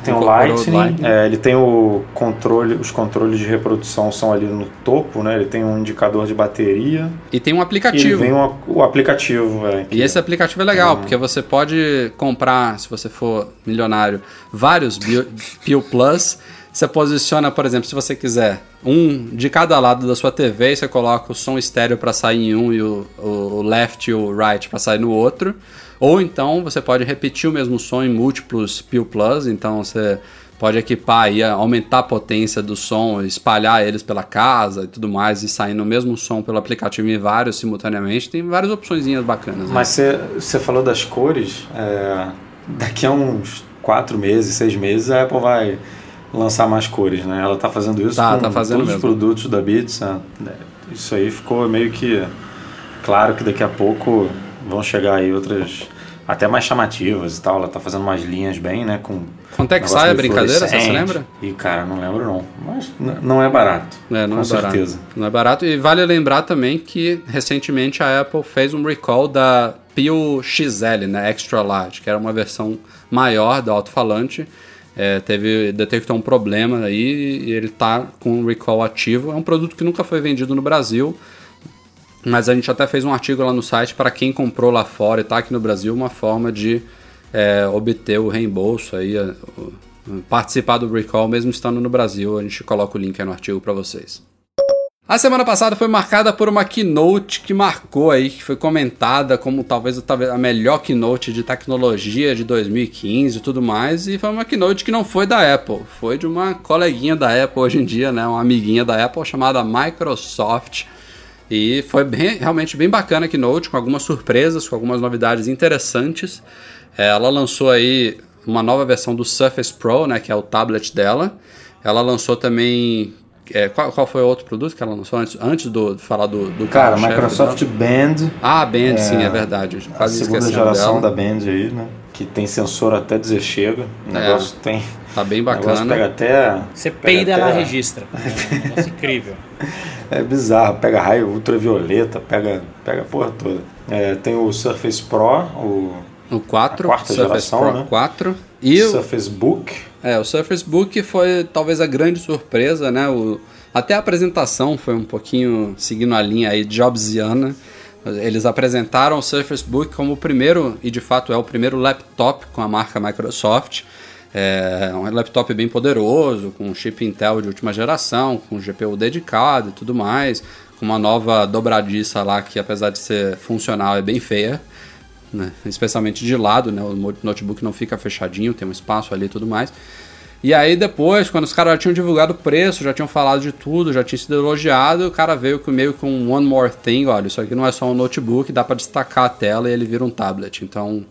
Tem o Lightning, Lightning. é, ele tem o controle, os controles de reprodução são ali no topo, né? Ele tem um indicador de bateria E tem um e aplicativo. vem o, o aplicativo, é, que- E esse aplicativo é legal, porque você pode comprar, se você for milionário, vários Bio- Peel Plus. Você posiciona, por exemplo, se você quiser um de cada lado da sua TV, e você coloca o som estéreo para sair em um e o, o left e o right para sair no outro. Ou então você pode repetir o mesmo som em múltiplos Peel Plus, então você pode equipar e aumentar a potência do som, espalhar eles pela casa e tudo mais, e sair no mesmo som pelo aplicativo em vários simultaneamente. Tem várias opçõezinhas bacanas. né? Mas você, falou das cores, é, daqui a uns quatro meses, seis meses, a Apple vai lançar mais cores, né? Ela tá fazendo isso Tá, com tá fazendo todos mesmo. os produtos da Beats. né? Isso aí ficou meio que claro que daqui a pouco vão chegar aí outras até mais chamativas e tal. Ela tá fazendo umas linhas bem, né? Com Quanto é que sai a brincadeira, você lembra? Ih, cara, não lembro não. Mas não é barato. É, não com é barato. certeza. Não é barato. E vale lembrar também que recentemente a Apple fez um recall da Pio XL, né? Extra Large, que era uma versão maior do alto-falante. É, teve, detectou um problema aí e ele tá com um recall ativo. É um produto que nunca foi vendido no Brasil. Mas a gente até fez um artigo lá no site para quem comprou lá fora e tá aqui no Brasil, uma forma de é, obter o reembolso aí, participar do recall mesmo estando no Brasil. A gente coloca o link aí no artigo para vocês. A semana passada foi marcada por uma keynote que marcou aí, que foi comentada como talvez, talvez a melhor keynote de tecnologia de 2015 e tudo mais, e foi uma keynote que não foi da Apple, foi de uma coleguinha da Apple hoje em dia, né, uma amiguinha da Apple chamada Microsoft. E foi bem, realmente bem bacana a keynote, com algumas surpresas, com algumas novidades interessantes. É, Ela lançou aí uma nova versão do Surface Pro, né, que é o tablet dela. Ela lançou também é, qual, qual foi o outro produto que ela lançou antes, antes do, de falar do, do Cara, Microsoft? Band, Ah, a Band, sim, é verdade. a Quase segunda esquecendo geração dela. da Band aí, né? Que tem sensor até dizer chega. O É. negócio tem. Tá bem negócio pega bacana. até. Você pega peida, ela registra. É incrível. É bizarro, pega raio ultravioleta, pega, pega a porra toda. É, tem o Surface Pro, o O 4, A quarta Surface geração, Pro né? 4. E o, Surface Book. É, o Surface Book foi talvez a grande surpresa, né? O, até a apresentação foi um pouquinho seguindo a linha aí jobsiana. Eles apresentaram o Surface Book como o primeiro, e de fato é o primeiro laptop com a marca Microsoft. É um laptop bem poderoso, com chip Intel de última geração, com GPU dedicado e tudo mais, com uma nova dobradiça lá que apesar de ser funcional é bem feia. né? especialmente de lado, né? o notebook não fica fechadinho, tem um espaço ali e tudo mais. E aí depois, quando os caras já tinham divulgado o preço, já tinham falado de tudo, já tinha sido elogiado, o cara veio com meio com um one more thing, olha, isso aqui não é só um notebook, dá para destacar a tela e ele vira um tablet. Então,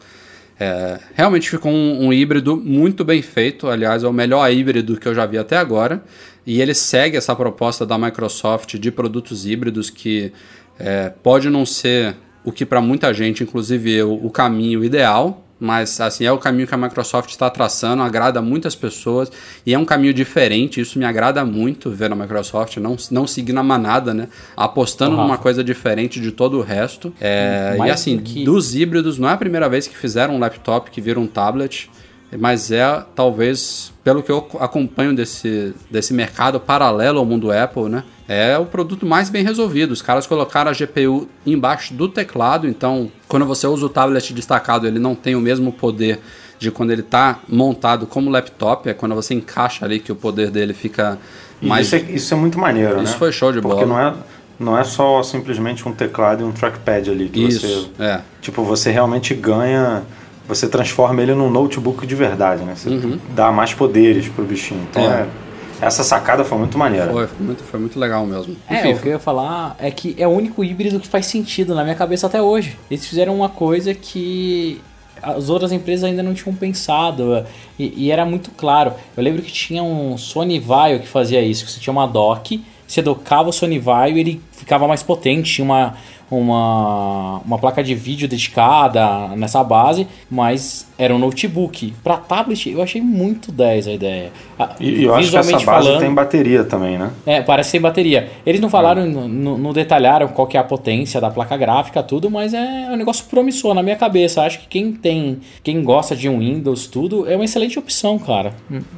é, realmente ficou um, um híbrido muito bem feito. Aliás, é o melhor híbrido que eu já vi até agora. E ele segue essa proposta da Microsoft de produtos híbridos que é, pode não ser o que para muita gente, inclusive eu, o caminho ideal. Mas assim é o caminho que a Microsoft está traçando, agrada muitas pessoas e é um caminho diferente. Isso me agrada muito ver a Microsoft não, não seguir na manada, né? Apostando Rafa. numa coisa diferente de todo o resto. É, e assim, que- dos híbridos, não é a primeira vez que fizeram um laptop que vira um tablet, mas é talvez, pelo que eu acompanho desse, desse mercado paralelo ao mundo Apple, né? É o produto mais bem resolvido. Os caras colocaram a GPU embaixo do teclado, então quando você usa o tablet destacado, ele não tem o mesmo poder de quando ele está montado como laptop, é quando você encaixa ali que o poder dele fica mais. Isso, é, isso é muito maneiro, Isso né? foi show de Porque bola. não é, não é só simplesmente um teclado e um trackpad ali que Isso, você... é. Tipo, você realmente ganha... Você transforma ele num notebook de verdade, né? Você dá mais poderes pro bichinho. Então, Uhum. É. é- essa sacada foi muito maneira. Foi, foi muito, foi muito legal mesmo. É, Enfim, o que eu ia falar é que é o único híbrido que faz sentido na minha cabeça até hoje. Eles fizeram uma coisa que as outras empresas ainda não tinham pensado e, e era muito claro. Eu lembro que tinha um Sony Vaio que fazia isso, que você tinha uma dock, você docava o Sony Vaio e ele ficava mais potente, tinha uma, uma, uma placa de vídeo dedicada nessa base, mas era um notebook. Para tablet eu achei muito 10 a ideia. E, eu acho que essa base falando- tem bateria também, né? é, parece sem bateria. Eles não falaram, não, não detalharam qual que é a potência da placa gráfica, tudo, mas é um negócio promissor na minha cabeça. Acho que quem tem, quem gosta de um Windows, tudo, é uma excelente opção, cara.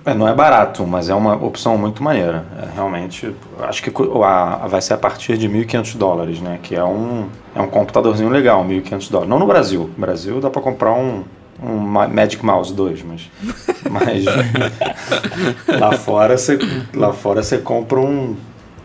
É, não é barato, mas é uma opção muito maneira. É, realmente, acho que a- vai ser a partir de 1.500 dólares, né? Que é um, é um computadorzinho legal, 1.500 dólares. Não no Brasil. No Brasil dá para comprar um, um Ma- Magic Mouse 2, mas, mas lá fora você lá fora você compra um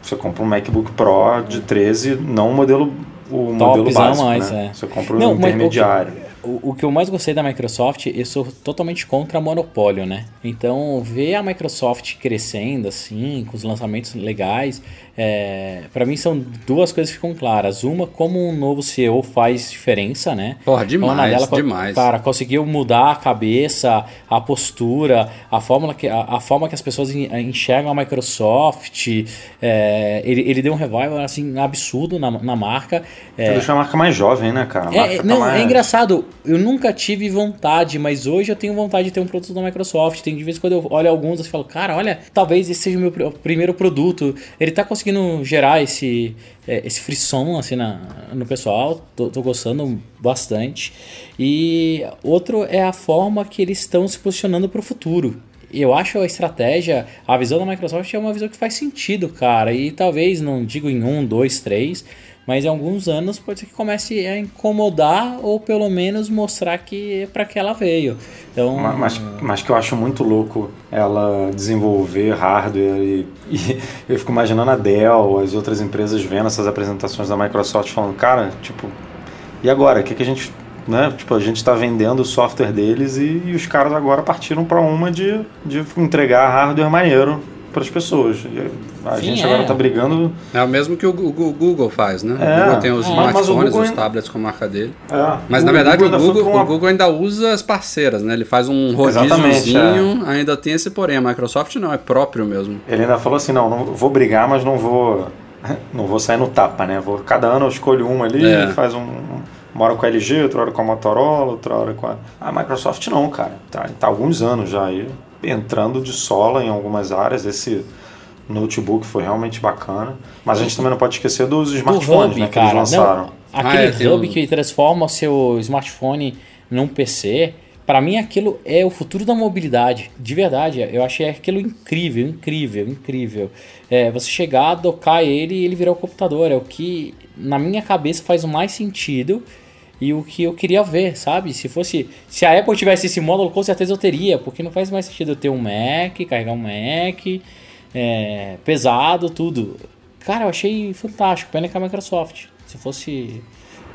você compra um MacBook Pro de 13, não o modelo o modelo básico, mais, né? é. Você compra o Não, mas que- intermediário. O, o que eu mais gostei da Microsoft, eu sou totalmente contra monopólio, né? Então, ver a Microsoft crescendo assim, com os lançamentos legais, é, para mim são duas coisas que ficam claras. Uma, como um novo CEO faz diferença, né? Porra, demais, Então, na co- demais. Cara, conseguiu mudar a cabeça, a postura, a forma que, a, a forma que as pessoas en- enxergam a Microsoft. é, ele, ele deu um revival assim, absurdo na, na marca. É, Deixa a marca mais jovem, né, cara? É, é, tá não, mais- é engraçado. Eu nunca tive vontade, mas hoje eu tenho vontade de ter um produto da Microsoft. Tem de vez quando eu olho alguns e falo, cara, olha, talvez esse seja o meu pr- primeiro produto. Ele tá conseguindo gerar esse, é, esse frisson assim na, no pessoal. Tô, tô gostando bastante. E outro é a forma que eles estão se posicionando para o futuro. Eu acho a estratégia, a visão da Microsoft é uma visão que faz sentido, cara. E talvez, não digo em um, dois, três, mas em alguns anos pode ser que comece a incomodar ou pelo menos mostrar que é para que ela veio. Então, Ma- Mas, mas que eu acho muito louco ela desenvolver hardware e, e eu fico imaginando a Dell, as outras empresas vendo essas apresentações da Microsoft falando, cara, tipo, e agora? O que, que a gente. Né? Tipo, a gente está vendendo o software deles e, e os caras agora partiram para uma de, de entregar hardware maneiro para as pessoas. A Sim, gente é. agora está brigando. É o mesmo que o Google, o Google faz, né? É, o Google tem os é. O smartphones, Google os ainda- tablets com a marca dele. É, Mas na o verdade o ainda foi Google, uma- o Google ainda usa as parceiras, né? Ele faz um rodíziozinho, ainda tem esse porém. A Microsoft não, é próprio mesmo. Ele ainda falou assim, não, não vou brigar, mas não vou não vou sair no tapa, né? Vou, cada ano eu escolho uma ali, É. faz um, uma hora com a LG, outra hora com a Motorola, outra hora com a... A Microsoft não, cara. Tá, tá há alguns anos já aí, entrando de sola em algumas áreas. Esse notebook foi realmente bacana. Mas a gente também não pode esquecer dos do smartphones, hub, né? Que cara. eles lançaram. Não, aquele Ah, é, hub um- que transforma o seu smartphone num PC, para mim aquilo é o futuro da mobilidade. De verdade, eu achei aquilo incrível, incrível, incrível. É, você chegar, docar ele e ele virar o computador. É o que, na minha cabeça, faz mais sentido e o que eu queria ver, sabe? Se fosse. Se a Apple tivesse esse módulo, com certeza eu teria, porque não faz mais sentido eu ter um Mac, carregar um Mac, é, pesado, tudo. Cara, eu achei fantástico. Pena que a Microsoft Se fosse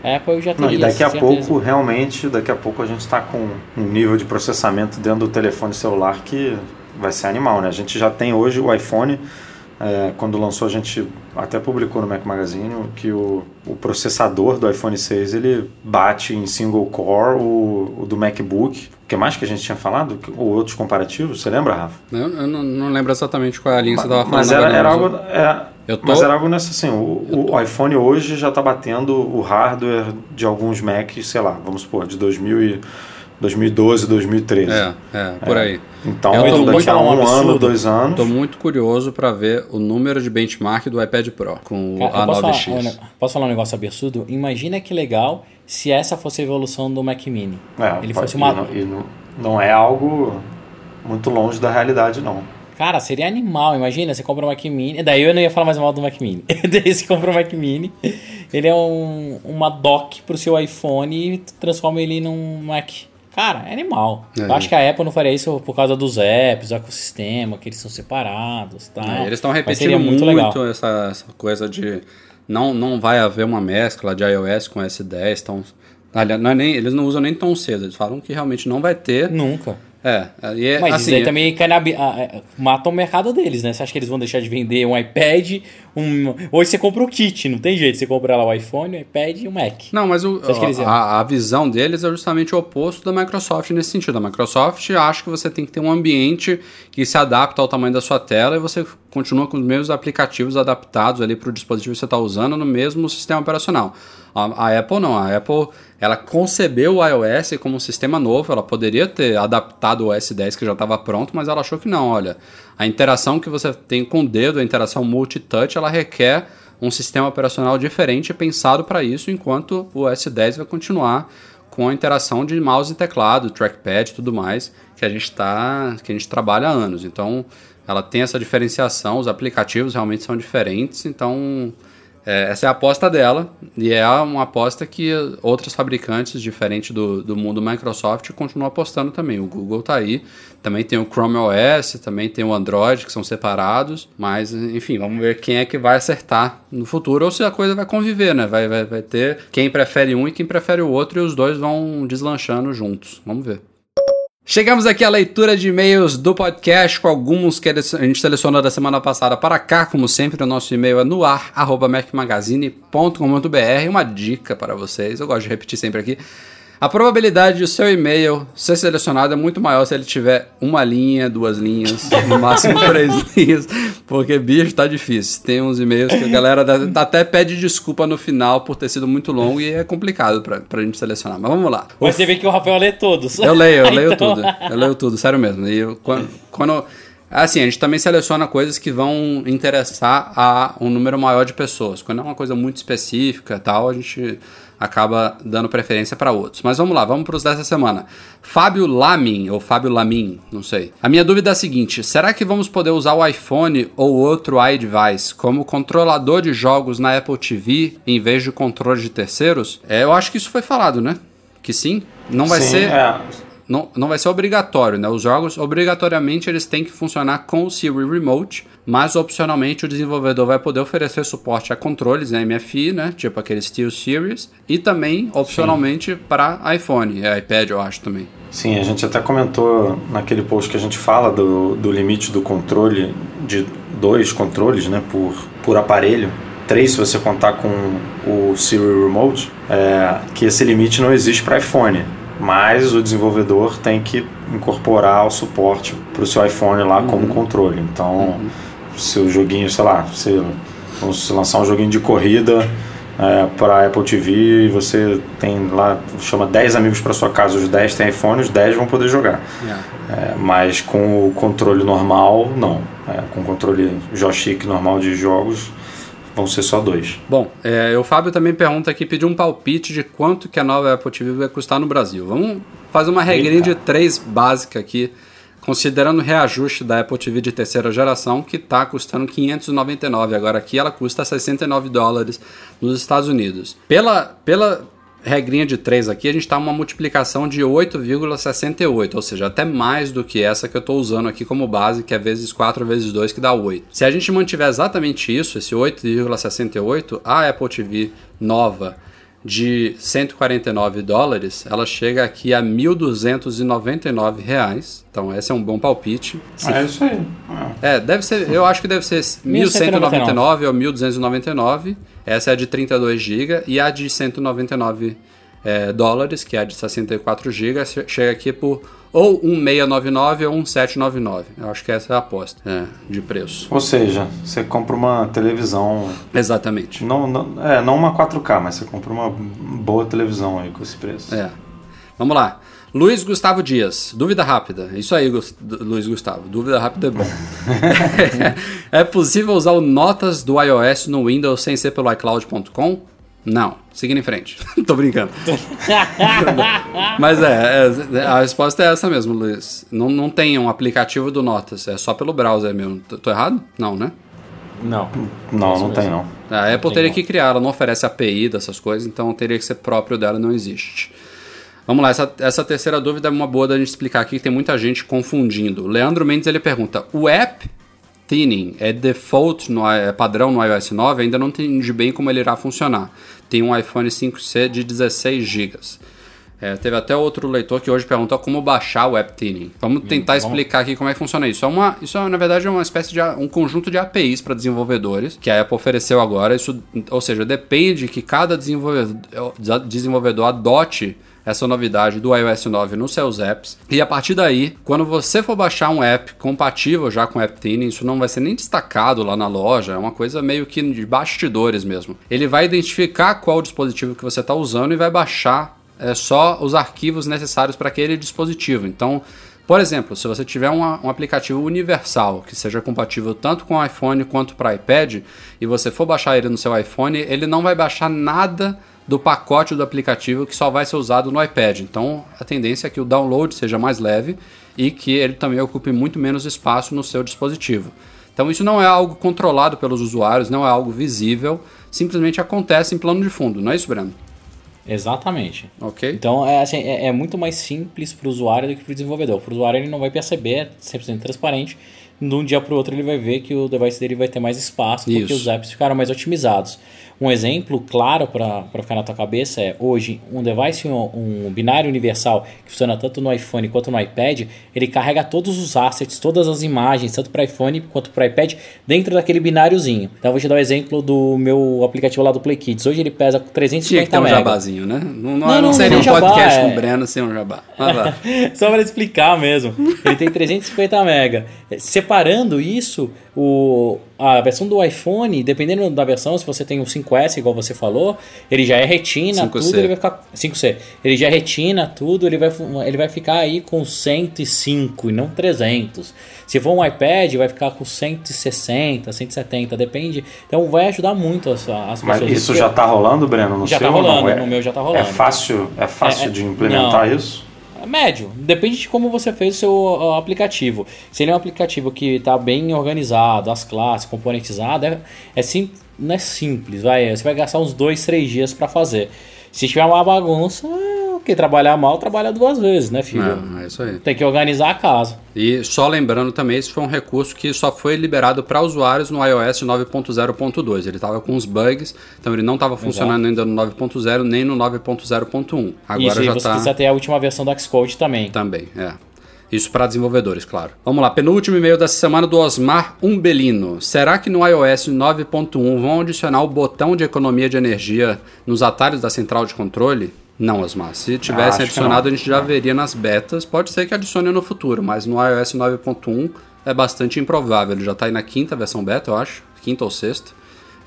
Apple, eu já Não, teria. e daqui a certeza. pouco, realmente, daqui a pouco a gente está com um nível de processamento dentro do telefone celular que vai ser animal, né? A gente já tem hoje o iPhone, é, quando lançou a gente até publicou no Mac Magazine que o, o processador do iPhone 6 ele bate em single core o, o do MacBook. O que mais que a gente tinha falado? Ou outros comparativos? Você lembra, Rafa? Eu, eu não, não lembro exatamente qual é a linha que você estava falando. Mas era, era algo. é, Eu tô- Mas era algo nessa assim, o, o iPhone hoje já está batendo o hardware de alguns Macs, sei lá, vamos supor, de 2000 e 2012, 2013. É, é, por aí. Então, Eu tô daqui a um um absurdo. ano, dois anos. Tô muito curioso para ver o número de benchmark do iPad Pro com o Cara, eu posso, falar, A9X. um- posso falar um negócio absurdo? Imagina que legal se essa fosse a evolução do Mac Mini. É, Ele fosse uma. e não, e não, não é algo muito longe da realidade, não. Cara, seria animal. Imagina, você compra um Mac Mini. Daí eu não ia falar mais mal do Mac Mini. Daí você compra um Mac Mini. Ele é um, uma dock pro seu iPhone e transforma ele num Mac. Cara, é animal. É. Eu acho que a Apple não faria isso por causa dos apps, do ecossistema, que eles são separados tal. É, eles estão repetindo muito, legal. essa, essa coisa de não, não vai haver uma mescla de iOS com S10. Tão, não é nem, eles não usam nem tão cedo. Eles falam que realmente não vai ter. Nunca. É, e é, Mas assim, isso aí também cai na, bi- ah, é, mata o mercado deles, né? Você acha que eles vão deixar de vender um iPad? Um... Hoje você compra o kit, não tem jeito. Você compra lá o iPhone, o iPad e o Mac. Não, mas o- eles a, a visão deles é justamente o oposto da Microsoft nesse sentido. A Microsoft acha que você tem que ter um ambiente que se adapta ao tamanho da sua tela e você continua com os mesmos aplicativos adaptados ali para o dispositivo que você está usando no mesmo sistema operacional. A, a Apple não. A Apple ela concebeu o iOS como um sistema novo. Ela poderia ter adaptado o OS 10 que já estava pronto, mas ela achou que não. Olha, a interação que você tem com o dedo, a interação multitouch, ela requer um sistema operacional diferente pensado para isso, enquanto o OS 10 vai continuar com a interação de mouse e teclado, trackpad e tudo mais, que a gente tá, que a gente trabalha há anos. Então, ela tem essa diferenciação, os aplicativos realmente são diferentes, então é, essa é a aposta dela, e é uma aposta que outros fabricantes, diferente do, do mundo Microsoft, continuam apostando também. O Google tá aí, também tem o Chrome OS, também tem o Android, que são separados, mas enfim, vamos ver quem é que vai acertar no futuro, ou se a coisa vai conviver, né? Vai, vai, vai ter quem prefere um e quem prefere o outro, e os dois vão deslanchando juntos. Vamos ver. Chegamos aqui à leitura de e-mails do podcast, com alguns que a gente selecionou da semana passada para cá, como sempre, o nosso e-mail é no ar, arroba macmagazine.com.br. Uma dica para vocês, eu gosto de repetir sempre aqui. A probabilidade de o seu e-mail ser selecionado é muito maior se ele tiver uma linha, duas linhas, no máximo três linhas, porque bicho tá difícil. Tem uns e-mails que a galera até pede desculpa no final por ter sido muito longo e é complicado pra, pra gente selecionar. Mas vamos lá. Mas você vê que o Rafael lê todos. Eu leio, eu leio Então- tudo. Eu leio tudo, sério mesmo. E eu- quando, quando- Assim, a gente também seleciona coisas que vão interessar a um número maior de pessoas. Quando é uma coisa muito específica e tal, a gente acaba dando preferência para outros. Mas vamos lá, vamos para os dessa semana. Fábio Lamin, ou Fábio Lamin, não sei. A minha dúvida é a seguinte: será que vamos poder usar o iPhone ou outro iDevice como controlador de jogos na Apple TV em vez de controle de terceiros? É, eu acho que isso foi falado, né? Que sim. Não vai Sim, ser é. Não, não vai ser obrigatório, né? Os jogos, obrigatoriamente, eles têm que funcionar com o Siri Remote, mas opcionalmente o desenvolvedor vai poder oferecer suporte a controles né, MFI, né? Tipo aqueles Steel Series, e também, opcionalmente, para iPhone e iPad, eu acho também. Sim, a gente até comentou naquele post que a gente fala do, do limite do controle, de dois controles né, por, por aparelho, três se você contar com o Siri Remote, é, que esse limite não existe para iPhone, mas o desenvolvedor tem que incorporar o suporte para o seu iPhone lá como controle. Então, se o joguinho, sei lá, se, vamos lançar um joguinho de corrida para Apple TV e você tem lá, chama 10 amigos para sua casa, os 10 têm iPhone, os 10 vão poder jogar. É, mas com o controle normal, não. É, com o controle joystick normal de jogos, vão ser só dois. Bom, é, o Fábio também pergunta aqui, pediu um palpite de quanto que a nova Apple TV vai custar no Brasil. Vamos fazer uma regrinha Eita. de três básica aqui, considerando o reajuste da Apple TV de terceira geração, que está custando 599. Agora aqui ela custa 69 dólares nos Estados Unidos. Pela, pela regrinha de 3 aqui, a gente está uma multiplicação de 8,68, ou seja, até mais do que essa que eu estou usando aqui como base, que é vezes 4 vezes 2, que dá 8. Se a gente mantiver exatamente isso, esse 8,68, a Apple TV nova de 149 dólares, ela chega aqui a 1.299 reais. Então esse é um bom palpite. Se É isso aí. É. é, deve ser, eu acho que deve ser 1199 ou 1299. Essa é a de 32 GB e a de 199 é, dólares, que é a de 64 GB, chega aqui por ou 1699 ou 1799. Eu acho que essa é a aposta é, de preço. Ou seja, você compra uma televisão. Exatamente. Não, não, é, não uma 4K, mas você compra uma boa televisão aí com esse preço. É. Vamos lá. Luiz Gustavo Dias, dúvida rápida. Isso aí, Luiz Gustavo. Dúvida rápida é bom. é possível usar o Notas do iOS no Windows sem ser pelo iCloud.com? Não. Seguindo em frente. Tô brincando. Mas é, é, a resposta é essa mesmo, Luiz. Não, não tem um aplicativo do Notas, é só pelo browser mesmo. Tô, tô errado? Não, né? Não. Não, não tem não. A Apple tem teria que criar, ela não oferece API dessas coisas, então teria que ser próprio dela, não existe. Vamos lá, essa, essa terceira dúvida é uma boa da gente explicar aqui, que tem muita gente confundindo. Leandro Mendes ele pergunta: o app Thinning é default, no, é padrão no iOS 9? Ainda não entendi bem como ele irá funcionar. Tem um iPhone 5C de 16 GB. É, teve até outro leitor que hoje perguntou como baixar o App Thinning. Vamos tentar explicar aqui como é que funciona isso. É uma, isso é, na verdade é uma espécie de um conjunto de APIs para desenvolvedores que a Apple ofereceu agora. Isso, ou seja, depende que cada desenvolvedor, desenvolvedor adote essa novidade do iOS 9 nos seus apps. E a partir daí, quando você for baixar um app compatível já com o App Thinning, isso não vai ser nem destacado lá na loja, é uma coisa meio que de bastidores mesmo. Ele vai identificar qual dispositivo que você está usando e vai baixar é, só os arquivos necessários para aquele dispositivo. Então, por exemplo, se você tiver uma- um aplicativo universal que seja compatível tanto com o iPhone quanto para iPad e você for baixar ele no seu iPhone, ele não vai baixar nada do pacote do aplicativo que só vai ser usado no iPad. Então, a tendência é que o download seja mais leve e que ele também ocupe muito menos espaço no seu dispositivo. Então, isso não é algo controlado pelos usuários, não é algo visível, simplesmente acontece em plano de fundo, não é isso, Breno? Exatamente. Ok? Então é, assim, é, é muito mais simples para o usuário do que para o desenvolvedor. Para o usuário ele não vai perceber, é 100% transparente. De um dia para o outro ele vai ver que o device dele vai ter mais espaço porque Isso. os apps ficaram mais otimizados. Um exemplo claro para ficar na tua cabeça é hoje um device, um, um binário universal que funciona tanto no iPhone quanto no iPad, ele carrega todos os assets, todas as imagens, tanto para iPhone quanto para iPad, dentro daquele bináriozinho. Então eu vou te dar o exemplo do meu aplicativo lá do Play Kids. Hoje ele pesa Tinha 350 que ter um mega. jabazinho, né? Não, não, Não, não não, seria um jabá, podcast é. com o Breno sem um jabá. Só para explicar mesmo. Ele tem 350 mega. Separando isso, o, a versão do iPhone, dependendo da versão, se você tem um 5S, igual você falou, ele já é retina, 5C. tudo, ele vai ficar 5C. Ele já é retina, tudo, ele vai ele vai ficar aí com 105 e não 300. Se for um iPad, vai ficar com 160, 170, depende. Então vai ajudar muito as, as Mas pessoas. isso já tá rolando, Breno? No Já tá não? rolando, É- no meu já tá rolando. É fácil, é fácil É, é- de implementar não. isso? É Médio. Depende de como você fez o seu aplicativo. Se ele é um aplicativo que está bem organizado, as classes, componentizado, é, é sim, não é simples. Vai, você vai gastar uns dois, três dias para fazer. Se tiver uma bagunça, quem trabalhar mal, trabalha duas vezes, né, filho? Não, é isso aí. Tem que organizar a casa. E só lembrando também, esse foi um recurso que só foi liberado para usuários no iOS 9.0.2. Ele estava com uns bugs, então ele não estava funcionando ainda no 9.0 nem no 9.0.1. Agora Isso, e já você está precisa ter a última versão do Xcode também. também, é. Isso para desenvolvedores, claro. Vamos lá, penúltimo e-mail dessa semana do Osmar Umbelino. Será que no iOS 9.1 vão adicionar o botão de economia de energia nos atalhos da central de controle? Não, Osmar. Se tivessem Ah, adicionado, a gente já veria nas betas. Pode ser que adicione no futuro, mas no iOS 9.1 é bastante improvável. Ele já está aí na quinta versão beta, eu acho. Quinta ou sexta.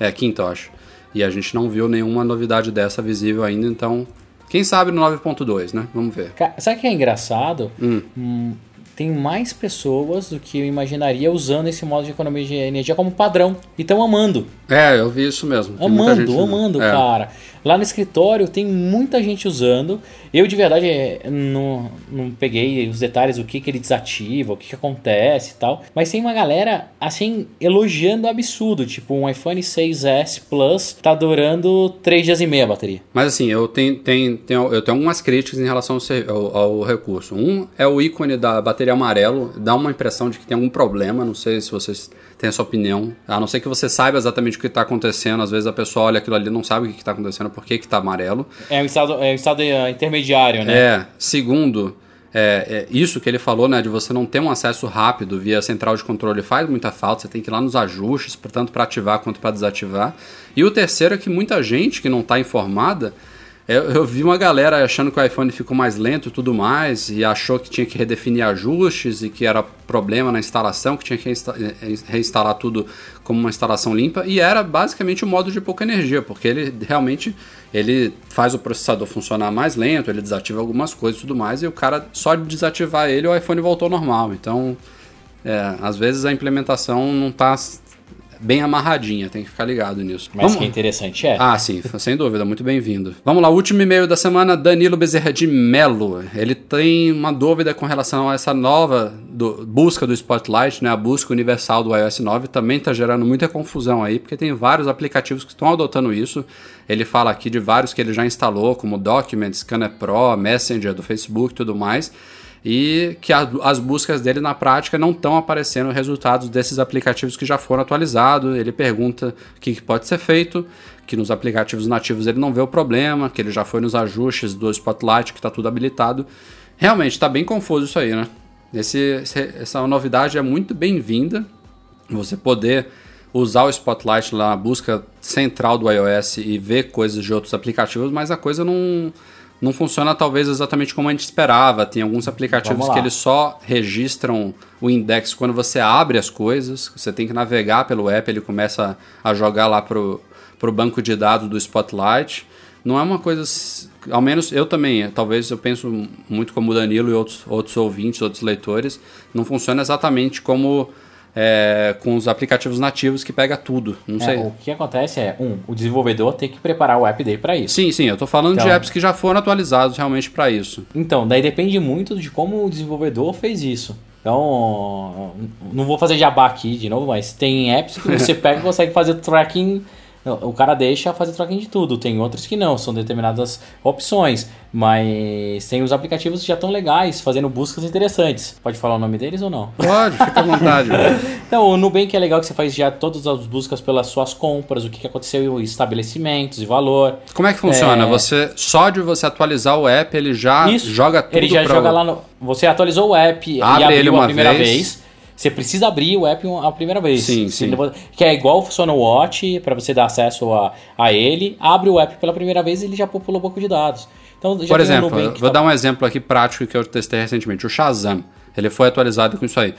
É, quinta, eu acho. E a gente não viu nenhuma novidade dessa visível ainda, então... Quem sabe no 9.2, né? Vamos ver. Sabe o que é engraçado? Hum, tem mais pessoas do que eu imaginaria usando esse modo de economia de energia como padrão. E estão amando. É, eu vi isso mesmo. Amando, amando, é. cara. Lá no escritório tem muita gente usando. Eu de verdade é, não, não peguei os detalhes do que, que ele desativa, o que, que acontece e tal. Mas tem uma galera assim elogiando absurdo. Tipo, um iPhone 6S Plus tá durando 3 dias e meio a bateria. Mas assim, eu tenho, tenho, tenho- eu tenho algumas críticas em relação ao- ao recurso. Um é o ícone da bateria amarelo, dá uma impressão de que tem algum problema, não sei se vocês têm essa opinião. A não ser que você saiba exatamente o que está acontecendo, às vezes a pessoa olha aquilo ali e não sabe o que está acontecendo, por que está amarelo. É um estado, é um estado eh, intermediário, né? É, segundo, é, é, isso que ele falou, né, de você não ter um acesso rápido via central de controle faz muita falta, você tem que ir lá nos ajustes, tanto para ativar quanto para desativar. E o terceiro é que muita gente que não está informada, eu, eu vi uma galera achando que o iPhone ficou mais lento e tudo mais, e achou que tinha que redefinir ajustes e que era problema na instalação, que tinha que reinsta- eh, reinstalar tudo como uma instalação limpa, e era basicamente o modo de pouca energia, porque ele realmente ele faz o processador funcionar mais lento, ele desativa algumas coisas e tudo mais, e o cara só de desativar ele, o iPhone voltou ao normal. Então, é, às vezes a implementação não está bem amarradinha, tem que ficar ligado nisso. Mas Vamos- que interessante é. ah, sim, sem dúvida, muito bem-vindo. Vamos lá, último e-mail da semana, Danilo Bezerra de Melo. Ele tem uma dúvida com relação a essa nova do- busca do Spotlight, né? A busca universal do iOS 9 também está gerando muita confusão aí, porque tem vários aplicativos que estão adotando isso. Ele fala aqui de vários que ele já instalou, como Documents, Scanner Pro, Messenger do Facebook e tudo mais e que a- as buscas dele na prática não estão aparecendo resultados desses aplicativos que já foram atualizados. Ele pergunta o que, que pode ser feito, que nos aplicativos nativos ele não vê o problema, que ele já foi nos ajustes do Spotlight, que está tudo habilitado. Realmente está bem confuso isso aí, né? Esse, essa novidade é muito bem-vinda. Você poder usar o Spotlight lá na busca central do iOS e ver coisas de outros aplicativos, mas a coisa não, não funciona talvez exatamente como a gente esperava. Tem alguns aplicativos que eles só registram o index quando você abre as coisas. Você tem que navegar pelo app, ele começa a jogar lá pro, pro banco de dados do Spotlight. Não é uma coisa, ao menos eu também, talvez eu penso muito como o Danilo e outros, outros ouvintes, outros leitores, não funciona exatamente como é, com os aplicativos nativos que pega tudo. Não É, sei. o que acontece é, um, o desenvolvedor tem que preparar o app dele para isso. Sim, sim, eu tô falando de Então- apps que já foram atualizados realmente para isso. Então, daí depende muito de como o desenvolvedor fez isso. Então, não vou fazer jabá aqui de novo, mas tem apps que você pega e consegue fazer tracking. O cara deixa fazer tracking de tudo. Tem outros que não, são determinadas opções. Mas tem os aplicativos que já estão legais, fazendo buscas interessantes. Pode falar o nome deles ou não? Pode, fica à vontade. Então, o Nubank é legal que você faz já todas as buscas pelas suas compras, o que aconteceu em estabelecimentos e valor. Como é que funciona? É. Você só de você atualizar o app, ele já Isso. joga tudo Ele já joga lá no. Você atualizou o app Abre e abriu ele uma a primeira vez. vez. Você precisa abrir o app a primeira vez. Sim, sim. Que é igual funciona o Watch, para você dar acesso a, a ele. Abre o app pela primeira vez e ele já popula o banco de dados. Então, já Por exemplo, vou tá- dar um exemplo aqui prático que eu testei recentemente. O Shazam. Ele foi atualizado com isso aí.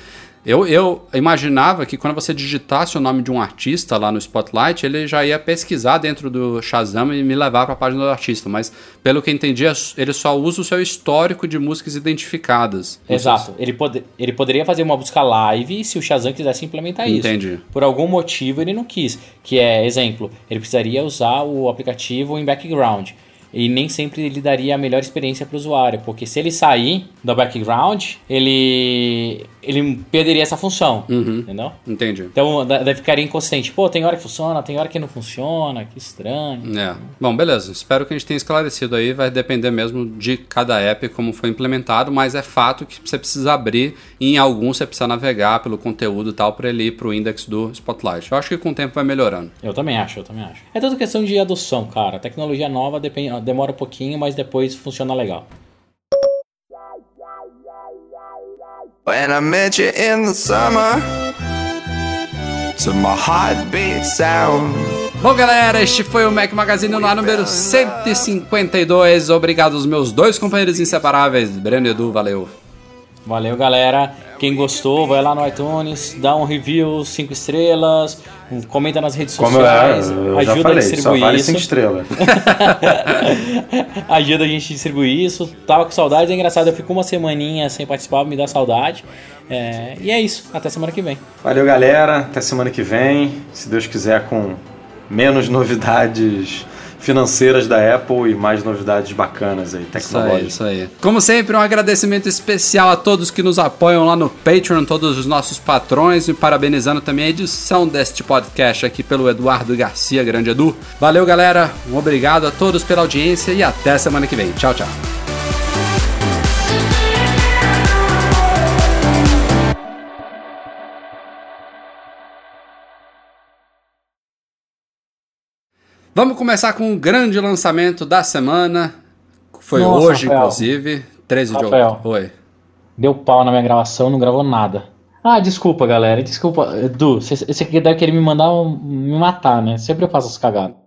Eu, eu imaginava que quando você digitasse o nome de um artista lá no Spotlight, ele já ia pesquisar dentro do Shazam e me levar para a página do artista. Mas, pelo que eu entendi, é ele só usa o seu histórico de músicas identificadas. Exato. Ele, pode, ele poderia fazer uma busca live se o Shazam quisesse implementar isso. Entendi. Por algum motivo ele não quis. Que é, exemplo, ele precisaria usar o aplicativo em background. E nem sempre ele daria a melhor experiência para o usuário. Porque se ele sair do background, ele, ele perderia essa função. Uhum. Entendeu? Entendi. Então daí ficaria inconsistente. Pô, tem hora que funciona, tem hora que não funciona, que estranho. É. Bom, beleza. Espero que a gente tenha esclarecido aí. Vai depender mesmo de cada app, como foi implementado, mas é fato que você precisa abrir e em alguns você precisa navegar pelo conteúdo e tal para ele ir pro index do Spotlight. Eu acho que com o tempo vai melhorando. Eu também acho, eu também acho. É tudo questão de adoção, cara. tecnologia nova depende, demora um pouquinho, mas depois funciona legal. When I met you in the summer, to my heartbeat sound. Bom, galera, este foi o Mac Magazine no ar número 152. Obrigado aos meus dois companheiros inseparáveis, Breno e Edu, valeu. Valeu, galera. Quem gostou, vai lá no iTunes, dá um review, 5 estrelas, comenta nas redes Como eu, é, sociais, eu já ajuda falei, a distribuir vale isso. 5 estrelas. ajuda a gente a distribuir isso. Tava com saudade, é engraçado, eu fico uma semaninha sem participar, me dá saudade. É, e é isso, até semana que vem. Valeu, galera. Até semana que vem. Se Deus quiser, com menos novidades financeiras da Apple e mais novidades bacanas aí, Isso aí, tecnológicas. isso aí. Como sempre, um agradecimento especial a todos que nos apoiam lá no Patreon, todos os nossos patrões, e parabenizando também a edição deste podcast aqui pelo Eduardo Garcia, grande Edu. Valeu, galera. Um obrigado a todos pela audiência e até semana que vem. Tchau, tchau. Vamos começar com o grande lançamento da semana. Foi Nossa, hoje, Rafael. inclusive, 13 de Rafael. outubro. Oi. Deu pau na minha gravação, não gravou nada. Ah, desculpa, galera. Desculpa. Edu, você deve querer me mandar um- me matar, né? Sempre eu faço as cagadas.